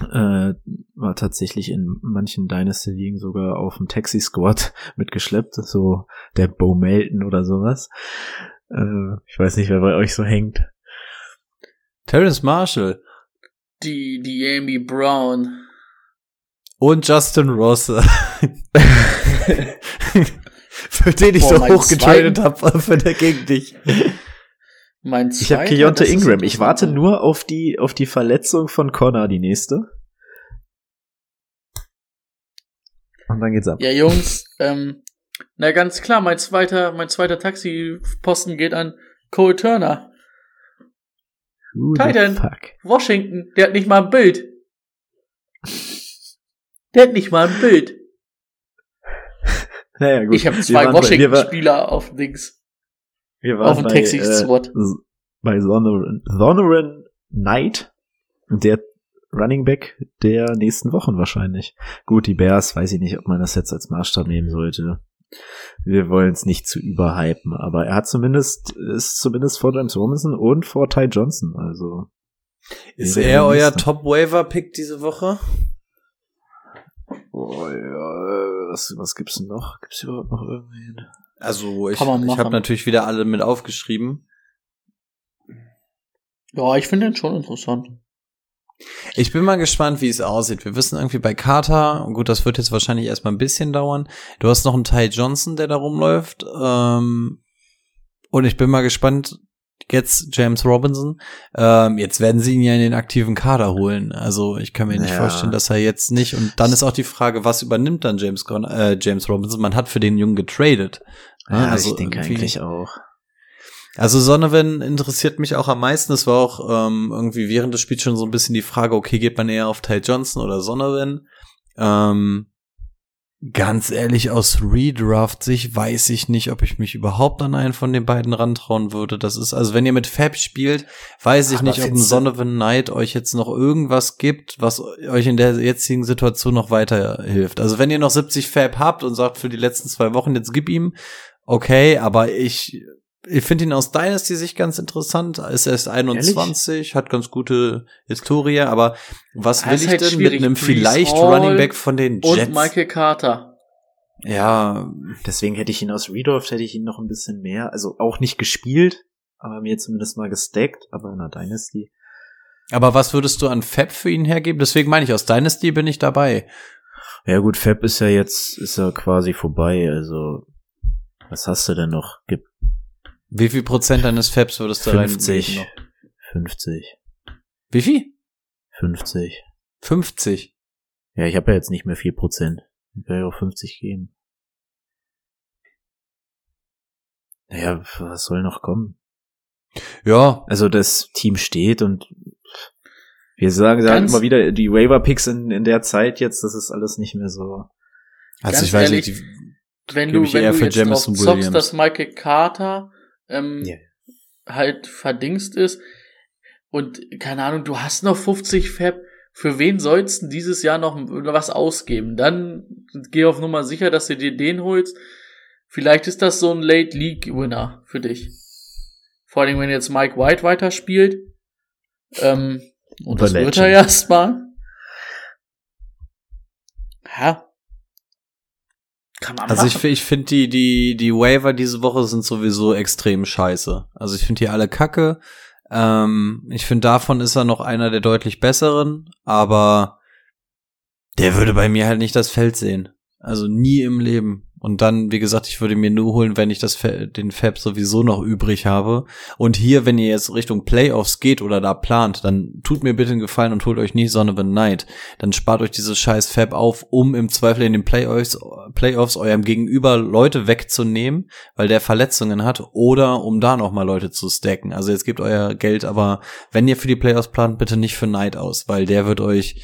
äh, war tatsächlich in manchen Dynasty-Ligen sogar auf dem Taxi-Squad mitgeschleppt, so der Bo Melton oder sowas. Äh, ich weiß nicht, wer bei euch so hängt. Terrence Marshall Die, die Amy Brown. Und Justin Ross. für den ich Boah, so hoch getradet habe, für der gegen dich. Mein Ich habe ist Ingram. Ich warte nur auf die, auf die Verletzung von Connor, die nächste. Und dann geht's ab. Ja, Jungs, ähm, na ganz klar, mein zweiter, mein zweiter Taxiposten geht an Cole Turner. Who Titan. Washington, der hat nicht mal ein Bild. Der hat nicht mal ein Bild. Naja, gut. Ich habe zwei Washington-Spieler auf Dings. Wir waren auf dem bei, Taxi-Squad. Äh, bei Sonoran, Sonoran Knight, der Running Back der nächsten Wochen wahrscheinlich. Gut, die Bears, weiß ich nicht, ob man das jetzt als Maßstab nehmen sollte. Wir wollen es nicht zu überhypen, aber er hat zumindest, ist zumindest vor James Robinson und vor Ty Johnson, also. Ist er euer nächste. Top-Waiver-Pick diese Woche? Oh, ja, was, was gibt's denn noch? Gibt's überhaupt noch irgendwen? Also ich, ich habe natürlich wieder alle mit aufgeschrieben. Ja, ich finde den schon interessant. Ich bin mal gespannt, wie es aussieht. Wir wissen irgendwie bei Carter, gut, das wird jetzt wahrscheinlich erstmal ein bisschen dauern. Du hast noch einen Ty Johnson, der da rumläuft. Ähm, und ich bin mal gespannt, jetzt James Robinson. Ähm, jetzt werden sie ihn ja in den aktiven Kader holen. Also ich kann mir nicht Ja. vorstellen, dass er jetzt nicht. Und dann ist auch die Frage, was übernimmt dann James, Gon äh, James Robinson? Man hat für den Jungen getradet. Ja, also ich denke eigentlich auch. Also Sonovan interessiert mich auch am meisten. Es war auch ähm, irgendwie während des Spiels schon so ein bisschen die Frage, okay, geht man eher auf Ty Johnson oder Sonovan? Ähm, ganz ehrlich, aus Redraft-Sicht weiß ich nicht, ob ich mich überhaupt an einen von den beiden rantrauen würde. Das ist, also wenn ihr mit Fab spielt, weiß ich Aber nicht, ob ein findest du- Sonovan Knight euch jetzt noch irgendwas gibt, was euch in der jetzigen Situation noch weiterhilft. Also wenn ihr noch 70 Fab habt und sagt für die letzten zwei Wochen, jetzt gib ihm, okay, aber ich, ich finde ihn aus Dynasty-Sicht ganz interessant. Ist erst 21, hat ganz gute Historie, aber was will ich halt denn schwierig. mit einem Brees vielleicht Hall Running Back von den Jets? Und Michael Carter. ja, Deswegen hätte ich ihn aus Redraft, hätte ich ihn noch ein bisschen mehr, also auch nicht gespielt, aber mir zumindest mal gestackt, aber in der Dynasty. aber was würdest du an Fab für ihn hergeben? Deswegen meine ich, aus Dynasty bin ich dabei. Ja gut, Fab ist ja jetzt, ist ja quasi vorbei, also was hast du denn noch? Gib Wie viel Prozent deines Fabs würdest du 50. reinlegen noch? 50. Wie viel? 50. 50. Ja, ich habe ja jetzt nicht mehr 4 Prozent. Ich werde ja auch 50 geben. Naja, was soll noch kommen? Ja, Also das Team steht und wir sagen, sagen immer wieder, die Waiver-Picks in, in der Zeit jetzt, das ist alles nicht mehr so. also Ganz ich weiß ehrlich, nicht. die- Wenn du, ich wenn eher du für jetzt drauf zockst, dass Michael Carter ähm, Ja. halt verdingst ist und keine Ahnung, du hast noch 50 Fab, für wen sollst du dieses Jahr noch was ausgeben? Dann geh auf Nummer sicher, dass du dir den holst. Vielleicht ist das so ein Late League Winner für dich. Vor allem, wenn jetzt Mike White weiterspielt. Ähm, und das wird er Legend. erstmal. Ja. Kann man Also ich, machen. fi- ich finde die, die, die Waiver diese Woche sind sowieso extrem scheiße. Also ich finde die alle kacke. Ähm, ich finde davon ist er noch einer der deutlich besseren, aber der würde bei mir halt nicht das Feld sehen. Also nie im Leben. Und dann, wie gesagt, ich würde mir nur holen, wenn ich das den Fab sowieso noch übrig habe. Und hier, wenn ihr jetzt Richtung Playoffs geht oder da plant, dann tut mir bitte einen Gefallen und holt euch nicht Donovan Knight. Dann spart euch dieses scheiß Fab auf, um im Zweifel in den Playoffs, Playoffs eurem Gegenüber Leute wegzunehmen, weil der Verletzungen hat, oder um da nochmal Leute zu stacken. Also jetzt gebt euer Geld, aber wenn ihr für die Playoffs plant, bitte nicht für Knight aus, weil der wird euch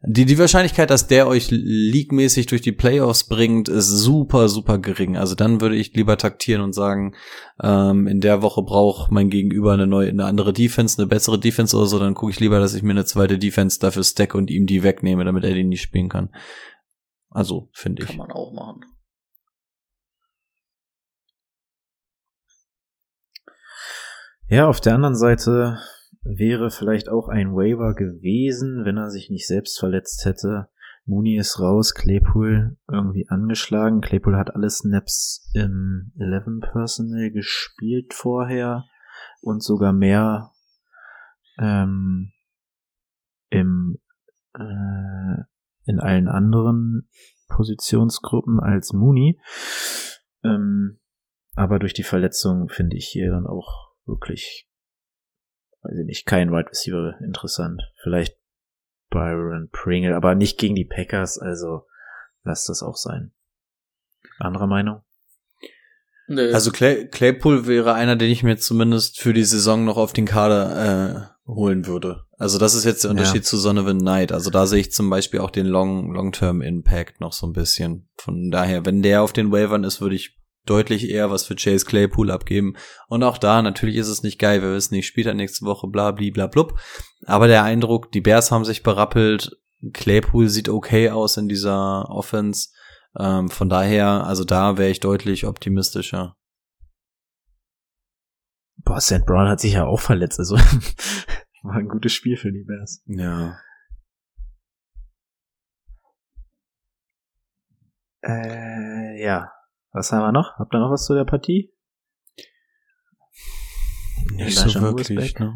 die, die Wahrscheinlichkeit, dass der euch leaguemäßig durch die Playoffs bringt, ist super, super gering. Also dann würde ich lieber taktieren und sagen, ähm, in der Woche braucht mein Gegenüber eine neue, eine andere Defense, eine bessere Defense oder so, dann gucke ich lieber, dass ich mir eine zweite Defense dafür stack und ihm die wegnehme, damit er die nicht spielen kann. Also, finde ich. Kann man auch machen. Ja, auf der anderen Seite wäre vielleicht auch ein Waiver gewesen, wenn er sich nicht selbst verletzt hätte. Mooney ist raus, Claypool irgendwie angeschlagen. Claypool hat alle Snaps im 11 Personal gespielt vorher und sogar mehr ähm, im äh, in allen anderen Positionsgruppen als Mooney. Ähm, aber durch die Verletzung finde ich hier dann auch wirklich, weiß ich nicht, kein Wide Receiver interessant. Vielleicht Byron Pringle, aber nicht gegen die Packers, also lass das auch sein. Andere Meinung? Nö. Also Clay, Claypool wäre einer, den ich mir zumindest für die Saison noch auf den Kader äh, holen würde. Also das ist jetzt der Ja. Unterschied zu Donovan Knight. Also da sehe ich zum Beispiel auch den Long Long-Term Impact noch so ein bisschen. Von daher, wenn der auf den Waivern ist, würde ich deutlich eher was für Chase Claypool abgeben. Und auch da, natürlich ist es nicht geil, wir wissen nicht, spielt er nächste Woche, bla bli bla blub. Aber der Eindruck, die Bears haben sich berappelt, Claypool sieht okay aus in dieser Offense. Ähm, von daher, also da wäre ich deutlich optimistischer. Boah, St. Brown hat sich ja auch verletzt, also war ein gutes Spiel für die Bears. Ja. Äh, ja. Was haben wir noch? Habt ihr noch was zu der Partie? Nicht so wirklich, ne?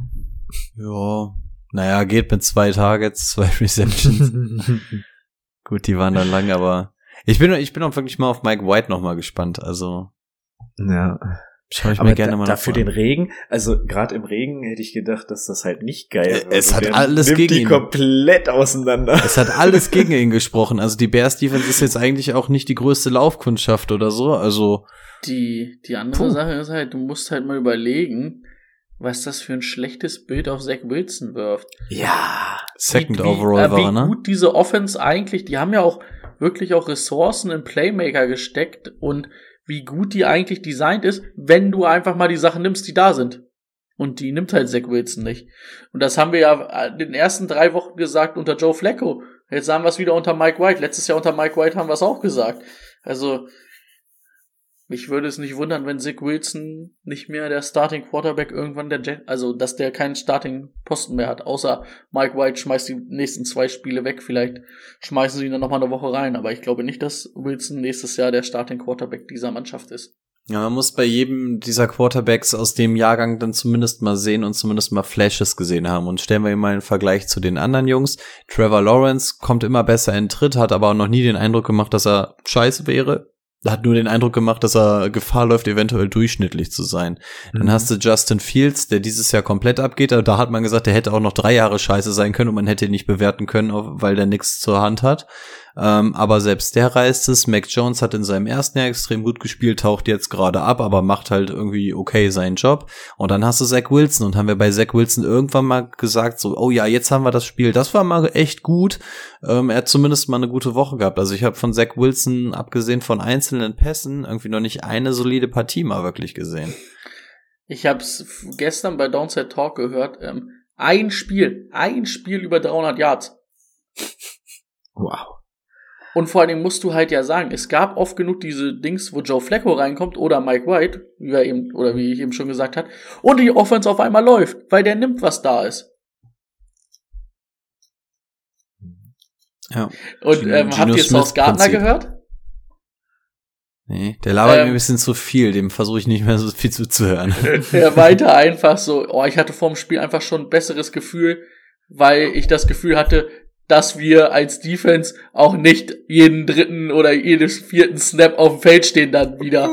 Ja. Naja, geht mit zwei Targets, zwei Receptions. Gut, die waren dann lang, aber ich bin, ich bin auch wirklich mal auf Mike White nochmal gespannt. Also, ja. Schau ich Aber mir gerne da, mal dafür den. Regen, also gerade im Regen hätte ich gedacht, dass das halt nicht geil wird. es Und hat der alles nimmt gegen die ihn. komplett auseinander. Es hat alles gegen ihn gesprochen. Also die Bears Defense ist jetzt eigentlich auch nicht die größte Laufkundschaft oder so. Also Die, die andere Puh. Sache ist halt, du musst halt mal überlegen, was das für ein schlechtes Bild auf Zach Wilson wirft. Ja. Second wie, wie, Overall äh, war wie ne? gut diese Offense eigentlich, die haben ja auch wirklich auch Ressourcen in Playmaker gesteckt und wie gut die eigentlich designt ist, wenn du einfach mal die Sachen nimmst, die da sind. Und die nimmt halt Zach Wilson nicht. Und das haben wir ja in den ersten drei Wochen gesagt unter Joe Flacco. Jetzt sagen wir es wieder unter Mike White. Letztes Jahr unter Mike White haben wir es auch gesagt. Also, mich würde es nicht wundern, wenn Zach Wilson nicht mehr der Starting Quarterback irgendwann der Jet, also dass der keinen Starting Posten mehr hat, außer Mike White schmeißt die nächsten zwei Spiele weg, vielleicht schmeißen sie ihn dann nochmal eine Woche rein, aber ich glaube nicht, dass Wilson nächstes Jahr der Starting Quarterback dieser Mannschaft ist. Ja, man muss bei jedem dieser Quarterbacks aus dem Jahrgang dann zumindest mal sehen und zumindest mal Flashes gesehen haben. Und stellen wir mal einen Vergleich zu den anderen Jungs. Trevor Lawrence kommt immer besser in Tritt, hat aber auch noch nie den Eindruck gemacht, dass er scheiße wäre. Hat nur den Eindruck gemacht, dass er Gefahr läuft, eventuell durchschnittlich zu sein. Dann Mhm. hast du Justin Fields, der dieses Jahr komplett abgeht. Aber da hat man gesagt, der hätte auch noch drei Jahre scheiße sein können und man hätte ihn nicht bewerten können, weil der nichts zur Hand hat. Ähm, aber selbst der reißt es. Mac Jones hat in seinem ersten Jahr extrem gut gespielt, taucht jetzt gerade ab, aber macht halt irgendwie okay seinen Job. Und dann hast du Zach Wilson und haben wir bei Zach Wilson irgendwann mal gesagt, so, oh ja, jetzt haben wir das Spiel. Das war mal echt gut. Ähm, er hat zumindest mal eine gute Woche gehabt. Also ich habe von Zach Wilson, abgesehen von einzelnen Pässen, irgendwie noch nicht eine solide Partie mal wirklich gesehen. Ich habe es gestern bei Downside Talk gehört, ähm, ein Spiel, ein Spiel über 300 Yards. Wow. Und vor allen Dingen musst du halt ja sagen, es gab oft genug diese Dings, wo Joe Flacco reinkommt oder Mike White, wie wir eben, oder wie ich eben schon gesagt habe, und die Offense auf einmal läuft, weil der nimmt, was da ist. Ja. Und ähm, habt ihr Smith South Gardner Prinzip. gehört? Nee, der labert Ähm. mir ein bisschen zu viel, dem versuche ich nicht mehr so viel zuzuhören. Er weiter einfach so, oh, ich hatte vor dem Spiel einfach schon ein besseres Gefühl, weil ich das Gefühl hatte, dass wir als Defense auch nicht jeden dritten oder jeden vierten Snap auf dem Feld stehen dann wieder.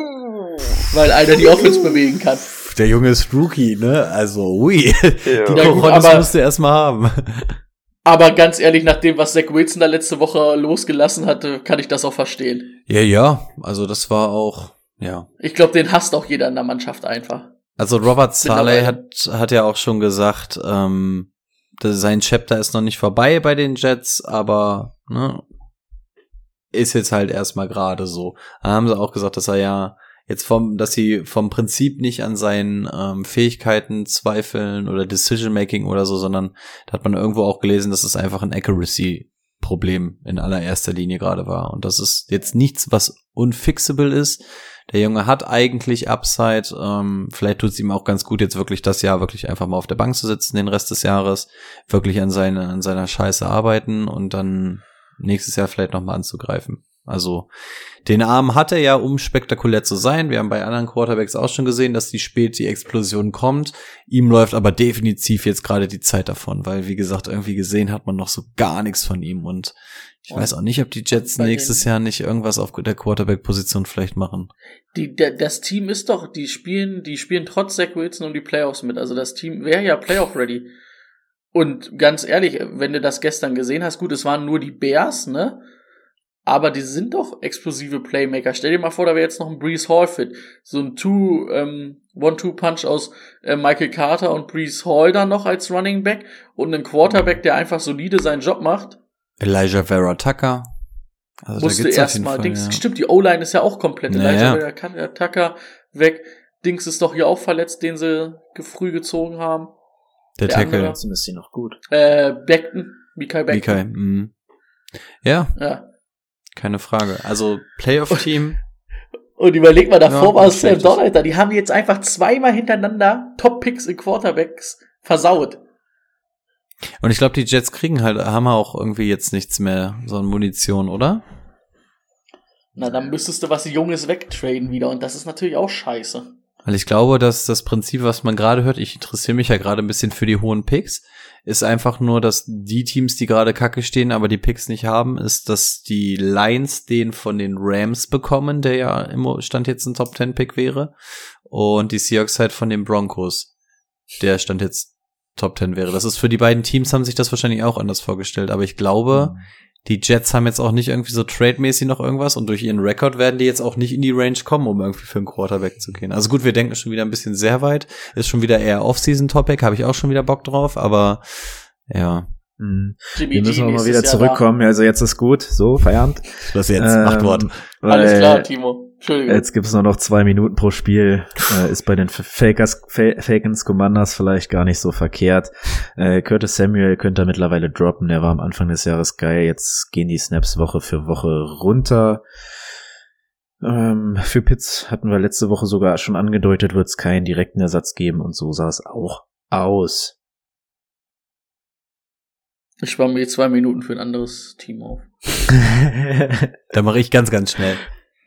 Weil einer die Offense bewegen kann. Der Junge ist Rookie, ne? Also, ui. Die Ja, gut, aber- musst du erstmal haben. Aber ganz ehrlich, nach dem, was Zach Wilson da letzte Woche losgelassen hatte, kann ich das auch verstehen. Ja, ja. Also, das war auch, ja. Ich glaube, den hasst auch jeder in der Mannschaft einfach. Also, Robert Saleh hat, hat ja auch schon gesagt, ähm, sein Chapter ist noch nicht vorbei bei den Jets, aber, ne, ist jetzt halt erstmal gerade so. Dann haben sie auch gesagt, dass er ja jetzt vom, dass sie vom Prinzip nicht an seinen ähm, Fähigkeiten zweifeln oder Decision Making oder so, sondern da hat man irgendwo auch gelesen, dass es einfach ein Accuracy Problem in allererster Linie gerade war. Und das ist jetzt nichts, was unfixable ist. Der Junge hat eigentlich Upside. Ähm, vielleicht tut es ihm auch ganz gut, jetzt wirklich das Jahr wirklich einfach mal auf der Bank zu sitzen, den Rest des Jahres, wirklich an, seine, an seiner Scheiße arbeiten und dann nächstes Jahr vielleicht nochmal anzugreifen. Also den Arm hat er ja, um spektakulär zu sein. Wir haben bei anderen Quarterbacks auch schon gesehen, dass die spät die Explosion kommt. Ihm läuft aber definitiv jetzt gerade die Zeit davon, weil wie gesagt, irgendwie gesehen hat man noch so gar nichts von ihm und ich Und weiß auch nicht, ob die Jets nächstes Jahr nicht irgendwas auf der Quarterback-Position vielleicht machen. Die, der, das Team ist doch, die spielen, die spielen trotz Zach Wilson um die Playoffs mit. Also das Team wäre ja Playoff-ready. Und ganz ehrlich, wenn du das gestern gesehen hast, gut, es waren nur die Bears, ne? Aber die sind doch explosive Playmaker. Stell dir mal vor, da wäre jetzt noch ein Breeze Hall fit. So ein Two, ähm, One-Two-Punch aus äh, Michael Carter und Breeze Hall dann noch als Running Back und ein Quarterback, der einfach solide seinen Job macht. Elijah Vera Tucker. Also musste erstmal Dings. ja. Stimmt, die O-Line ist ja auch komplett. Naja. Elijah Vera äh, Tucker weg. Dings ist doch hier auch verletzt, den sie früh gezogen haben. Der, der Tackle. andere- ist sie noch gut. Äh, Beckton, Mikael Beckton. Mikael. Mhm. Ja, Ja. keine Frage. Also Playoff-Team. Und überleg mal, davor Ja, war es Sam. Donald da. Die haben jetzt einfach zweimal hintereinander Top-Picks in Quarterbacks versaut. Und ich glaube, die Jets kriegen halt, haben auch irgendwie jetzt nichts mehr, so an Munition, oder? Na, dann müsstest du was Junges wegtraden wieder. Und das ist natürlich auch scheiße. Weil ich glaube, dass das Prinzip, was man gerade hört, ich interessiere mich ja gerade ein bisschen für die hohen Picks, ist einfach nur, dass die Teams, die gerade kacke stehen, aber die Picks nicht haben, ist, dass die Lions den von den Rams bekommen, der ja im Stand jetzt ein Top 10 Pick wäre. und die Seahawks halt von den Broncos. Der stand jetzt Top 10 wäre. Das ist für die beiden Teams haben sich das wahrscheinlich auch anders vorgestellt, aber ich glaube, Mhm. die Jets haben jetzt auch nicht irgendwie so trade-mäßig noch irgendwas und durch ihren Rekord werden die jetzt auch nicht in die Range kommen, um irgendwie für einen Quarterback zu gehen. Also gut, wir denken schon wieder ein bisschen sehr weit, ist schon wieder eher Off-Season-Topic, habe ich auch schon wieder Bock drauf, aber ja, Mhm. Jimmy Wir müssen G auch mal wieder zurückkommen. Also jetzt ist gut. So, Feierabend. das jetzt Ähm, macht Wort. Da. Alles klar, Timo. Entschuldigung. Jetzt gibt's nur noch zwei Minuten pro Spiel. Äh, ist bei den Fakers, Fa- Falcons Commanders vielleicht gar nicht so verkehrt. Äh, Curtis Samuel könnte er mittlerweile droppen. Der war am Anfang des Jahres geil. Jetzt gehen die Snaps Woche für Woche runter. Ähm, für Pitts hatten wir letzte Woche sogar schon angedeutet, wird es keinen direkten Ersatz geben und so sah es auch aus. Ich spare mir zwei Minuten für ein anderes Team auf. Da mache ich ganz, ganz schnell.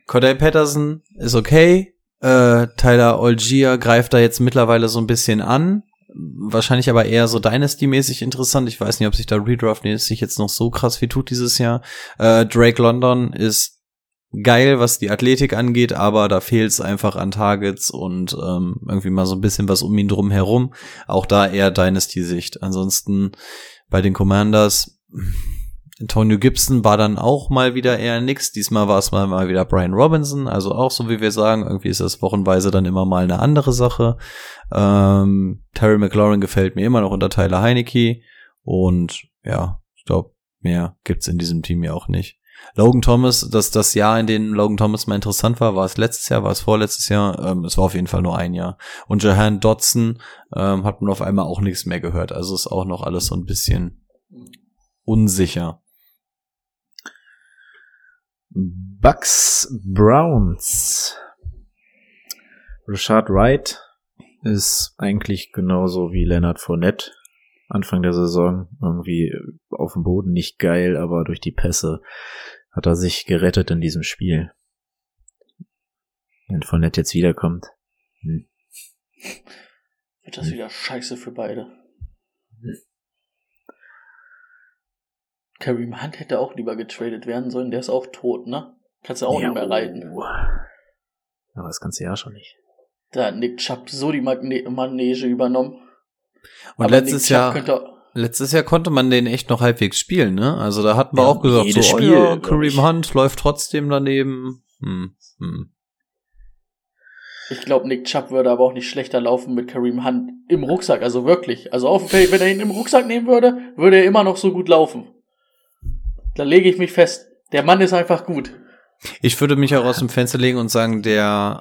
Cordell Patterson ist okay. Äh, Tyler Algier greift da jetzt mittlerweile so ein bisschen an. Wahrscheinlich aber eher so Dynasty-mäßig interessant. Ich weiß nicht, ob sich da Redraft sich jetzt noch so krass wie tut dieses Jahr. Äh, Drake London ist geil, was die Athletik angeht, aber da fehlt es einfach an Targets und ähm, irgendwie mal so ein bisschen was um ihn drum herum. Auch da eher Dynasty-Sicht. Ansonsten bei den Commanders Antonio Gibson war dann auch mal wieder eher nix. Diesmal war es mal, mal wieder Brian Robinson. Also auch so wie wir sagen, irgendwie ist das wochenweise dann immer mal eine andere Sache. Ähm, Terry McLaurin gefällt mir immer noch unter Tyler Heinecke. Und ja, ich glaube, mehr gibt's in diesem Team ja auch nicht. Logan Thomas, dass das Jahr, in dem Logan Thomas mal interessant war, war es letztes Jahr, war es vorletztes Jahr, ähm, es war auf jeden Fall nur ein Jahr. Und Jahan Dodson ähm, hat man auf einmal auch nichts mehr gehört. Also ist auch noch alles so ein bisschen unsicher. Bucks Browns. Rashad Wright ist eigentlich genauso wie Leonard Fournette. Anfang der Saison irgendwie auf dem Boden nicht geil, aber durch die Pässe hat er sich gerettet in diesem Spiel. Wenn Fournette jetzt wiederkommt. Hm. Wird das wieder scheiße für beide. Kareem Hunt hätte auch lieber getradet werden sollen. Der ist auch tot, ne? Kannst du auch Ja, nicht mehr reiten. oh. Aber das kannst du ja schon nicht. Da hat Nick Chubb so die Magne Manege übernommen. Und Aber letztes Jahr, letztes Jahr konnte man den echt noch halbwegs spielen, ne? Also da hatten wir Ja, auch gesagt, so, oh Spiel, ja, glaub Kareem ich. Hunt läuft trotzdem daneben. Hm, hm. ich glaube, Nick Chubb würde aber auch nicht schlechter laufen mit Kareem Hunt im Rucksack. Also wirklich. Also auf dem Feld, wenn er ihn im Rucksack nehmen würde, würde er immer noch so gut laufen. Da lege ich mich fest. Der Mann ist einfach gut. Ich würde mich auch aus dem Fenster legen und sagen, der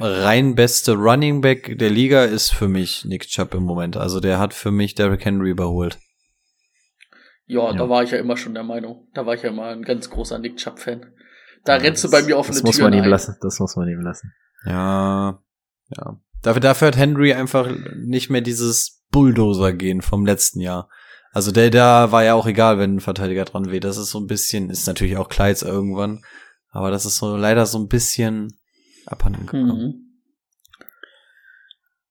rein beste Running Back der Liga ist für mich Nick Chubb im Moment. Also der hat für mich Derrick Henry überholt. Ja, Ja. da war ich ja immer schon der Meinung. Da war ich ja immer ein ganz großer Nick Chubb-Fan. Da Ja, rennst du das- bei mir offene Das muss Türen man ihm ein. lassen. Das muss man ihm lassen. Ja, ja. Dafür, dafür hat Henry einfach nicht mehr dieses Bulldozer-Gehen vom letzten Jahr. Also der da war ja auch egal, wenn ein Verteidiger dran weht. Das ist so ein bisschen, ist natürlich auch Kleids irgendwann. Aber das ist so leider so ein bisschen abhanden gekommen. Mhm.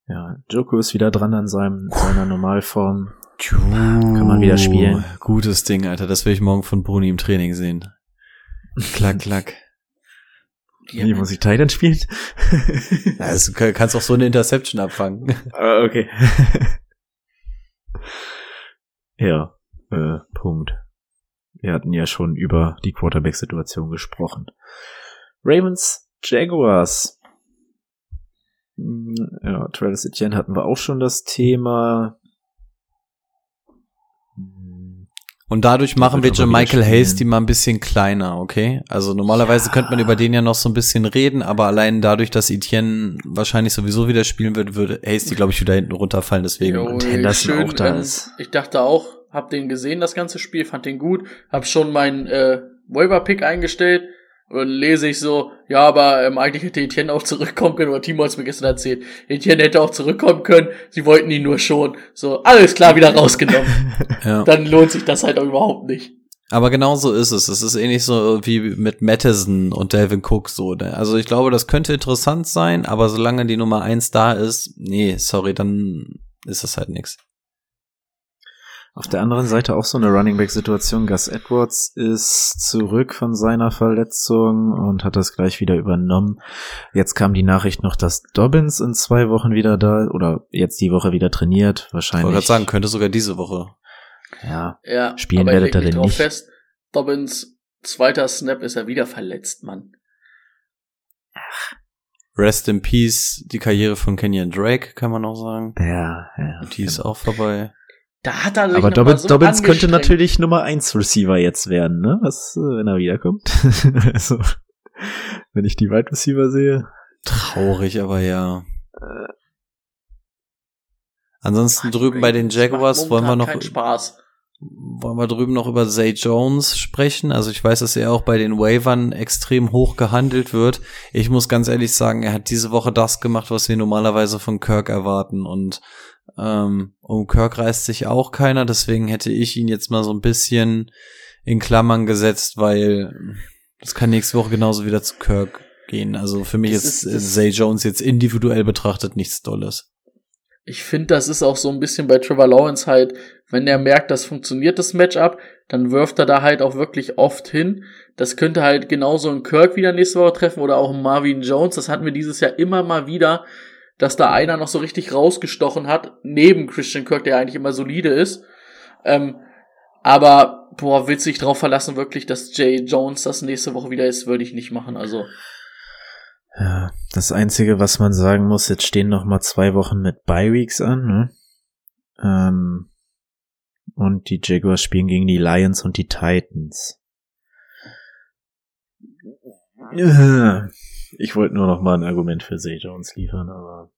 Ja, Joko ist wieder dran an seinem, seiner Normalform. Kann man wieder spielen. Gutes Ding, Alter. Das will ich morgen von Bruni im Training sehen. Klack, klack. Wie muss ich Titan spielen? Ja, also, du kann- kannst auch so eine Interception abfangen. Ah, okay. ja, äh, Punkt. Wir hatten ja schon über die Quarterback-Situation gesprochen. Ravens, Jaguars. Hm, Ja, Travis Etienne hatten wir auch schon das Thema. Und dadurch machen wir Michael. Hasty mal ein bisschen kleiner, okay? Also normalerweise Ja. könnte man über den ja noch so ein bisschen reden, aber allein dadurch, dass Etienne wahrscheinlich sowieso wieder spielen wird, würde Hasty, glaube ich, wieder hinten runterfallen. Deswegen. Jo, Und Henderson schön, auch da ähm, ist. Ich dachte auch, hab den gesehen, das ganze Spiel, fand den gut, hab schon meinen äh, Waiver-Pick eingestellt und lese ich so, ja, aber ähm, eigentlich hätte Etienne auch zurückkommen können, oder Timo hat's mir gestern erzählt. Etienne hätte auch zurückkommen können, sie wollten ihn nur schon. So, alles klar, wieder rausgenommen. Ja. Dann lohnt sich das halt auch überhaupt nicht. Aber genau so ist es. Es ist ähnlich so wie mit Mattison und Delvin Cook so. Ne? Also ich glaube, das könnte interessant sein, aber solange die Nummer eins da ist, nee, sorry, dann ist das halt nix. Auf der anderen Seite auch so eine Running Back Situation. Gus Edwards ist zurück von seiner Verletzung und hat das gleich wieder übernommen. Jetzt kam die Nachricht noch, dass Dobbins in zwei Wochen wieder da oder jetzt die Woche wieder trainiert. Ich Wahrscheinlich. wollte gerade sagen, könnte sogar diese Woche. ja. Ja, Spielen aber ich werdet ihr denn nicht? fest, Dobbins zweiter Snap ist er wieder verletzt, Mann. Rest in Peace, die Karriere von Kenyon Drake, kann man auch sagen. Ja, ja. Die ist auch vorbei. Da hat er sich Aber Dobbins, so Dobbins könnte natürlich Nummer 1 Receiver jetzt werden, ne? Was, äh, wenn er wiederkommt? also, wenn ich die Wide Receiver sehe. Traurig, aber ja. Ansonsten Mann, drüben bei den Jaguars wollen wir noch wollen wir drüben noch über Zay Jones sprechen. Also ich weiß, dass er auch bei den Wavern extrem hoch gehandelt wird. Ich muss ganz ehrlich sagen, er hat diese Woche das gemacht, was wir normalerweise von Kirk erwarten. Und ähm, um Kirk reißt sich auch keiner. Deswegen hätte ich ihn jetzt mal so ein bisschen in Klammern gesetzt, weil das kann nächste Woche genauso wieder zu Kirk gehen. Also für mich Das ist, ist- Zay Jones jetzt individuell betrachtet nichts Dolles. Ich finde, das ist auch so ein bisschen bei Trevor Lawrence halt, wenn er merkt, das funktioniert das Matchup, dann wirft er da halt auch wirklich oft hin. Das könnte halt genauso ein Kirk wieder nächste Woche treffen oder auch ein Marvin Jones. Das hatten wir dieses Jahr immer mal wieder, dass da einer noch so richtig rausgestochen hat, neben Christian Kirk, der eigentlich immer solide ist. Ähm, aber, boah, willst du dich drauf verlassen, wirklich, dass Jay Jones das nächste Woche wieder ist, würde ich nicht machen. Also, Ja, das Einzige, was man sagen muss, jetzt stehen noch mal zwei Wochen mit Bye Weeks an, ne? Ähm, und die Jaguars spielen gegen die Lions und die Titans. Äh, Ich wollte nur noch mal ein Argument für Zay Jones liefern, aber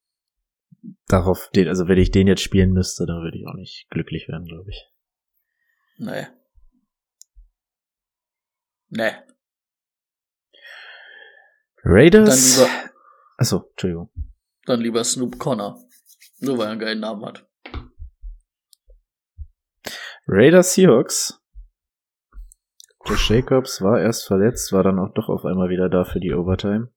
darauf, den, also wenn ich den jetzt spielen müsste, dann würde ich auch nicht glücklich werden, glaube ich. nee. Nee. Raiders. Dann lieber- Achso, Entschuldigung. Dann lieber Snoop Connor. Nur weil er einen geilen Namen hat. Raiders Seahawks. Josh Jacobs war erst verletzt, war dann auch doch auf einmal wieder da für die Overtime.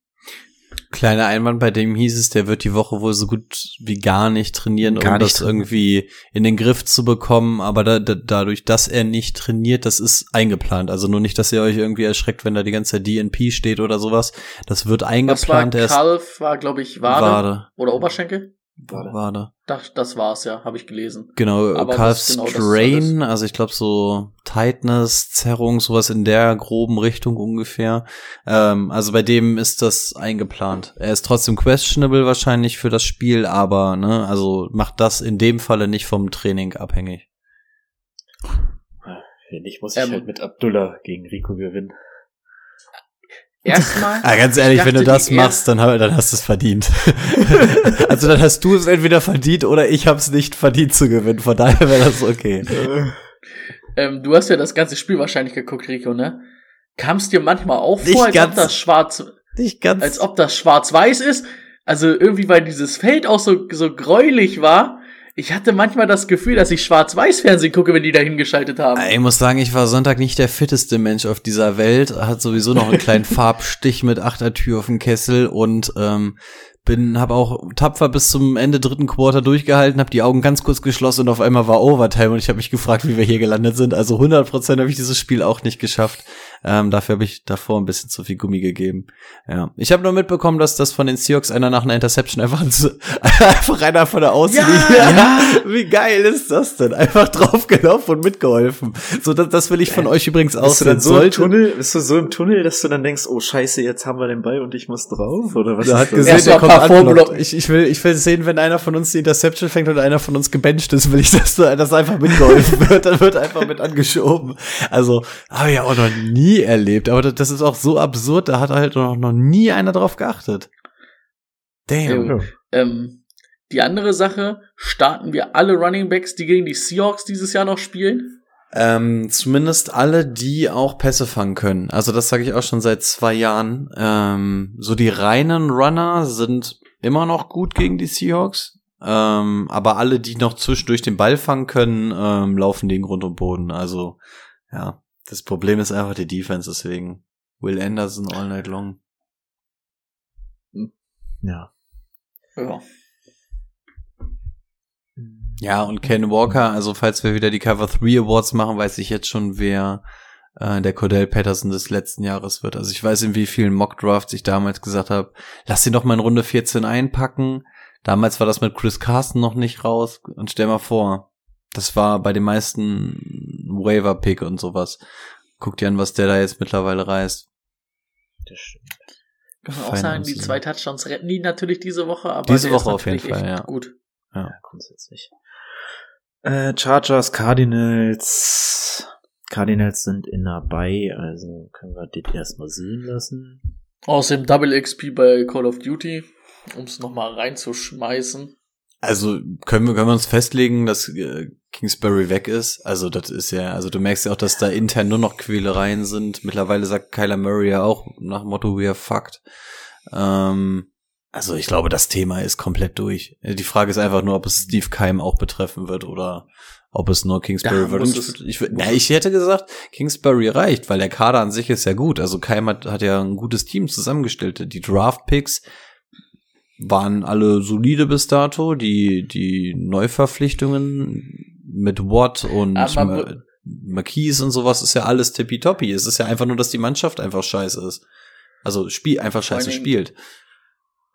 Kleiner Einwand, bei dem hieß es, der wird die Woche wohl so gut wie gar nicht trainieren, Gar um nicht das trainieren. irgendwie in den Griff zu bekommen. Aber da, da, dadurch, dass er nicht trainiert, das ist eingeplant. Also nur nicht, dass ihr euch irgendwie erschreckt, wenn da die ganze Zeit DNP steht oder sowas. Das wird war eingeplant. Er ist Calf, war glaube ich Wade, Wade. oder Oberschenkel? Wade. Wade. Das, das war's ja, habe ich gelesen. Genau, Aber Calf genau das Strain, also ich glaube so Tightness, Zerrung, sowas in der groben Richtung ungefähr. Ähm, also bei dem ist das eingeplant. Er ist trotzdem questionable wahrscheinlich für das Spiel, aber ne, also macht das in dem Falle nicht vom Training abhängig. Wenn nicht, muss ich Ähm, halt mit Abdullah gegen Rico gewinnen. Erstmal. Ah, ganz ehrlich, Ich wenn du das machst, dann, dann hast du es verdient. also dann hast du es entweder verdient oder ich habe es nicht verdient zu gewinnen. Von daher wäre das okay. Ähm, du hast ja das ganze Spiel wahrscheinlich geguckt, Rico, ne? Kam es dir manchmal auch Nicht vor, als ganz. ob das schwarz, Nicht ganz. als ob das schwarz-weiß ist? Also irgendwie, weil dieses Feld auch so, so gräulich war. Ich hatte manchmal das Gefühl, dass ich Schwarz-Weiß-Fernsehen gucke, wenn die da hingeschaltet haben. Ich muss sagen, ich war Sonntag nicht der fitteste Mensch auf dieser Welt. Hat sowieso noch einen kleinen Farbstich mit Achtertür auf dem Kessel und ähm, bin, habe auch tapfer bis zum Ende dritten Quarter durchgehalten, habe die Augen ganz kurz geschlossen und auf einmal war Overtime und ich habe mich gefragt, wie wir hier gelandet sind. Also 100% habe ich dieses Spiel auch nicht geschafft. Ähm, dafür habe ich davor ein bisschen zu viel Gummi gegeben. Ja, ich habe nur mitbekommen, dass das von den Seahawks einer nach einer Interception einfach einfach einer von der Außenlinie. Ja, Wie geil ist das denn? Einfach draufgelaufen und mitgeholfen. So, das, das will ich von euch übrigens auch Bist du dann sehen. so im Tunnel, bist du so im Tunnel, dass du dann denkst, oh scheiße, jetzt haben wir den Ball und ich muss drauf? Oder was Der hat ist das? gesehen, Erst der kommt ein paar anblockt. Vorblock- Ich, ich, will, ich will sehen, wenn einer von uns die Interception fängt und einer von uns gebencht ist, will ich, dass, da- dass einfach mitgeholfen wird. Dann wird einfach mit angeschoben. Also, habe ich auch noch nie erlebt. Aber das, ist auch so absurd, da hat halt noch, noch nie einer drauf geachtet. Damn. Ja. Ähm, die andere Sache, starten wir alle Running Backs, die gegen die Seahawks dieses Jahr noch spielen? Ähm, zumindest alle, die auch Pässe fangen können. Also das sage ich auch schon seit zwei Jahren. Ähm, so die reinen Runner sind immer noch gut gegen die Seahawks. Ähm, aber alle, die noch zwischendurch den Ball fangen können, ähm, laufen den Grund und Boden. Also ja, das Problem ist einfach die Defense. Deswegen Will Anderson all night long. Ja. Ja. Ja, und Ken Walker, also falls wir wieder die Cover 3 Awards machen, weiß ich jetzt schon, wer äh, der Cordell Patterson des letzten Jahres wird. Also ich weiß, in wie vielen Mock Drafts ich damals gesagt habe, lass ihn doch mal in Runde 14 einpacken. Damals war das mit Chris Carson noch nicht raus. Und stell mal vor, das war bei den meisten Waiver-Pick und sowas. Guck dir an, was der da jetzt mittlerweile reißt. Das stimmt. Kann man auch Fein sagen, die zwei Touchdowns retten die natürlich diese Woche, aber Diese der Woche auf jeden Fall, ja. Gut. Ja, grundsätzlich. Äh, Chargers, Cardinals. Cardinals sind in dabei, also können wir das erstmal sehen lassen. Außerdem Double XP bei Call of Duty, um es nochmal reinzuschmeißen. Also können wir, können wir uns festlegen, dass äh, Kingsbury weg ist? Also das ist ja, also du merkst ja auch, dass da intern nur noch Quälereien sind. Mittlerweile sagt Kyler Murray ja auch nach dem Motto, we are fucked. Ähm, also ich glaube, das Thema ist komplett durch. Die Frage ist einfach nur, ob es Steve Keim auch betreffen wird oder ob es nur Kingsbury Ja, wird. ich, ich, na, ich hätte gesagt, Kingsbury reicht, weil der Kader an sich ist ja gut. Also Keim hat, hat ja ein gutes Team zusammengestellt. Die Draft-Picks waren alle solide bis dato. Die, die Neuverpflichtungen mit Watt und Aber Ma Marquise und sowas ist ja alles tippitoppi. Es ist ja einfach nur, dass die Mannschaft einfach scheiße ist. Also spiel einfach scheiße spielt.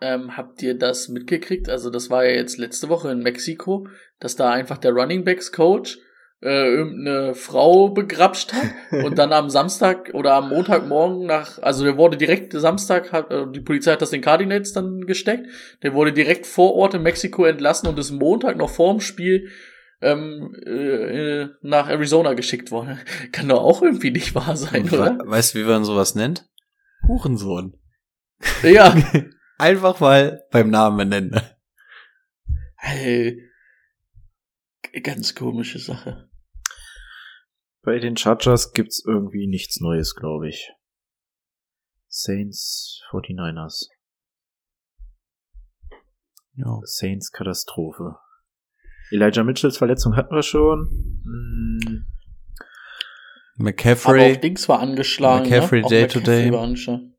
Ähm, habt ihr das mitgekriegt? Also das war ja jetzt letzte Woche in Mexiko, dass da einfach der Running Backs Coach äh, irgendeine Frau begrapscht hat und dann am Samstag oder am Montagmorgen nach, also der wurde direkt Samstag hat äh, die Polizei hat das den Cardinals dann gesteckt, der wurde direkt vor Ort in Mexiko entlassen und ist Montag noch vorm Spiel ähm, äh, nach Arizona geschickt worden. Kann doch auch irgendwie nicht wahr sein, We oder? weißt du, wie man sowas nennt? Hurensohn. Ja. Einfach mal beim Namen benennen. Hey, ganz komische Sache. Bei den Chargers gibt's irgendwie nichts Neues, glaube ich. Saints, 49ers. Ja. Saints Katastrophe. Elijah Mitchells Verletzung hatten wir schon. Hm, Aber McCaffrey. auch Dings war angeschlagen. McCaffrey ne? Auch Day to McCaffrey Day.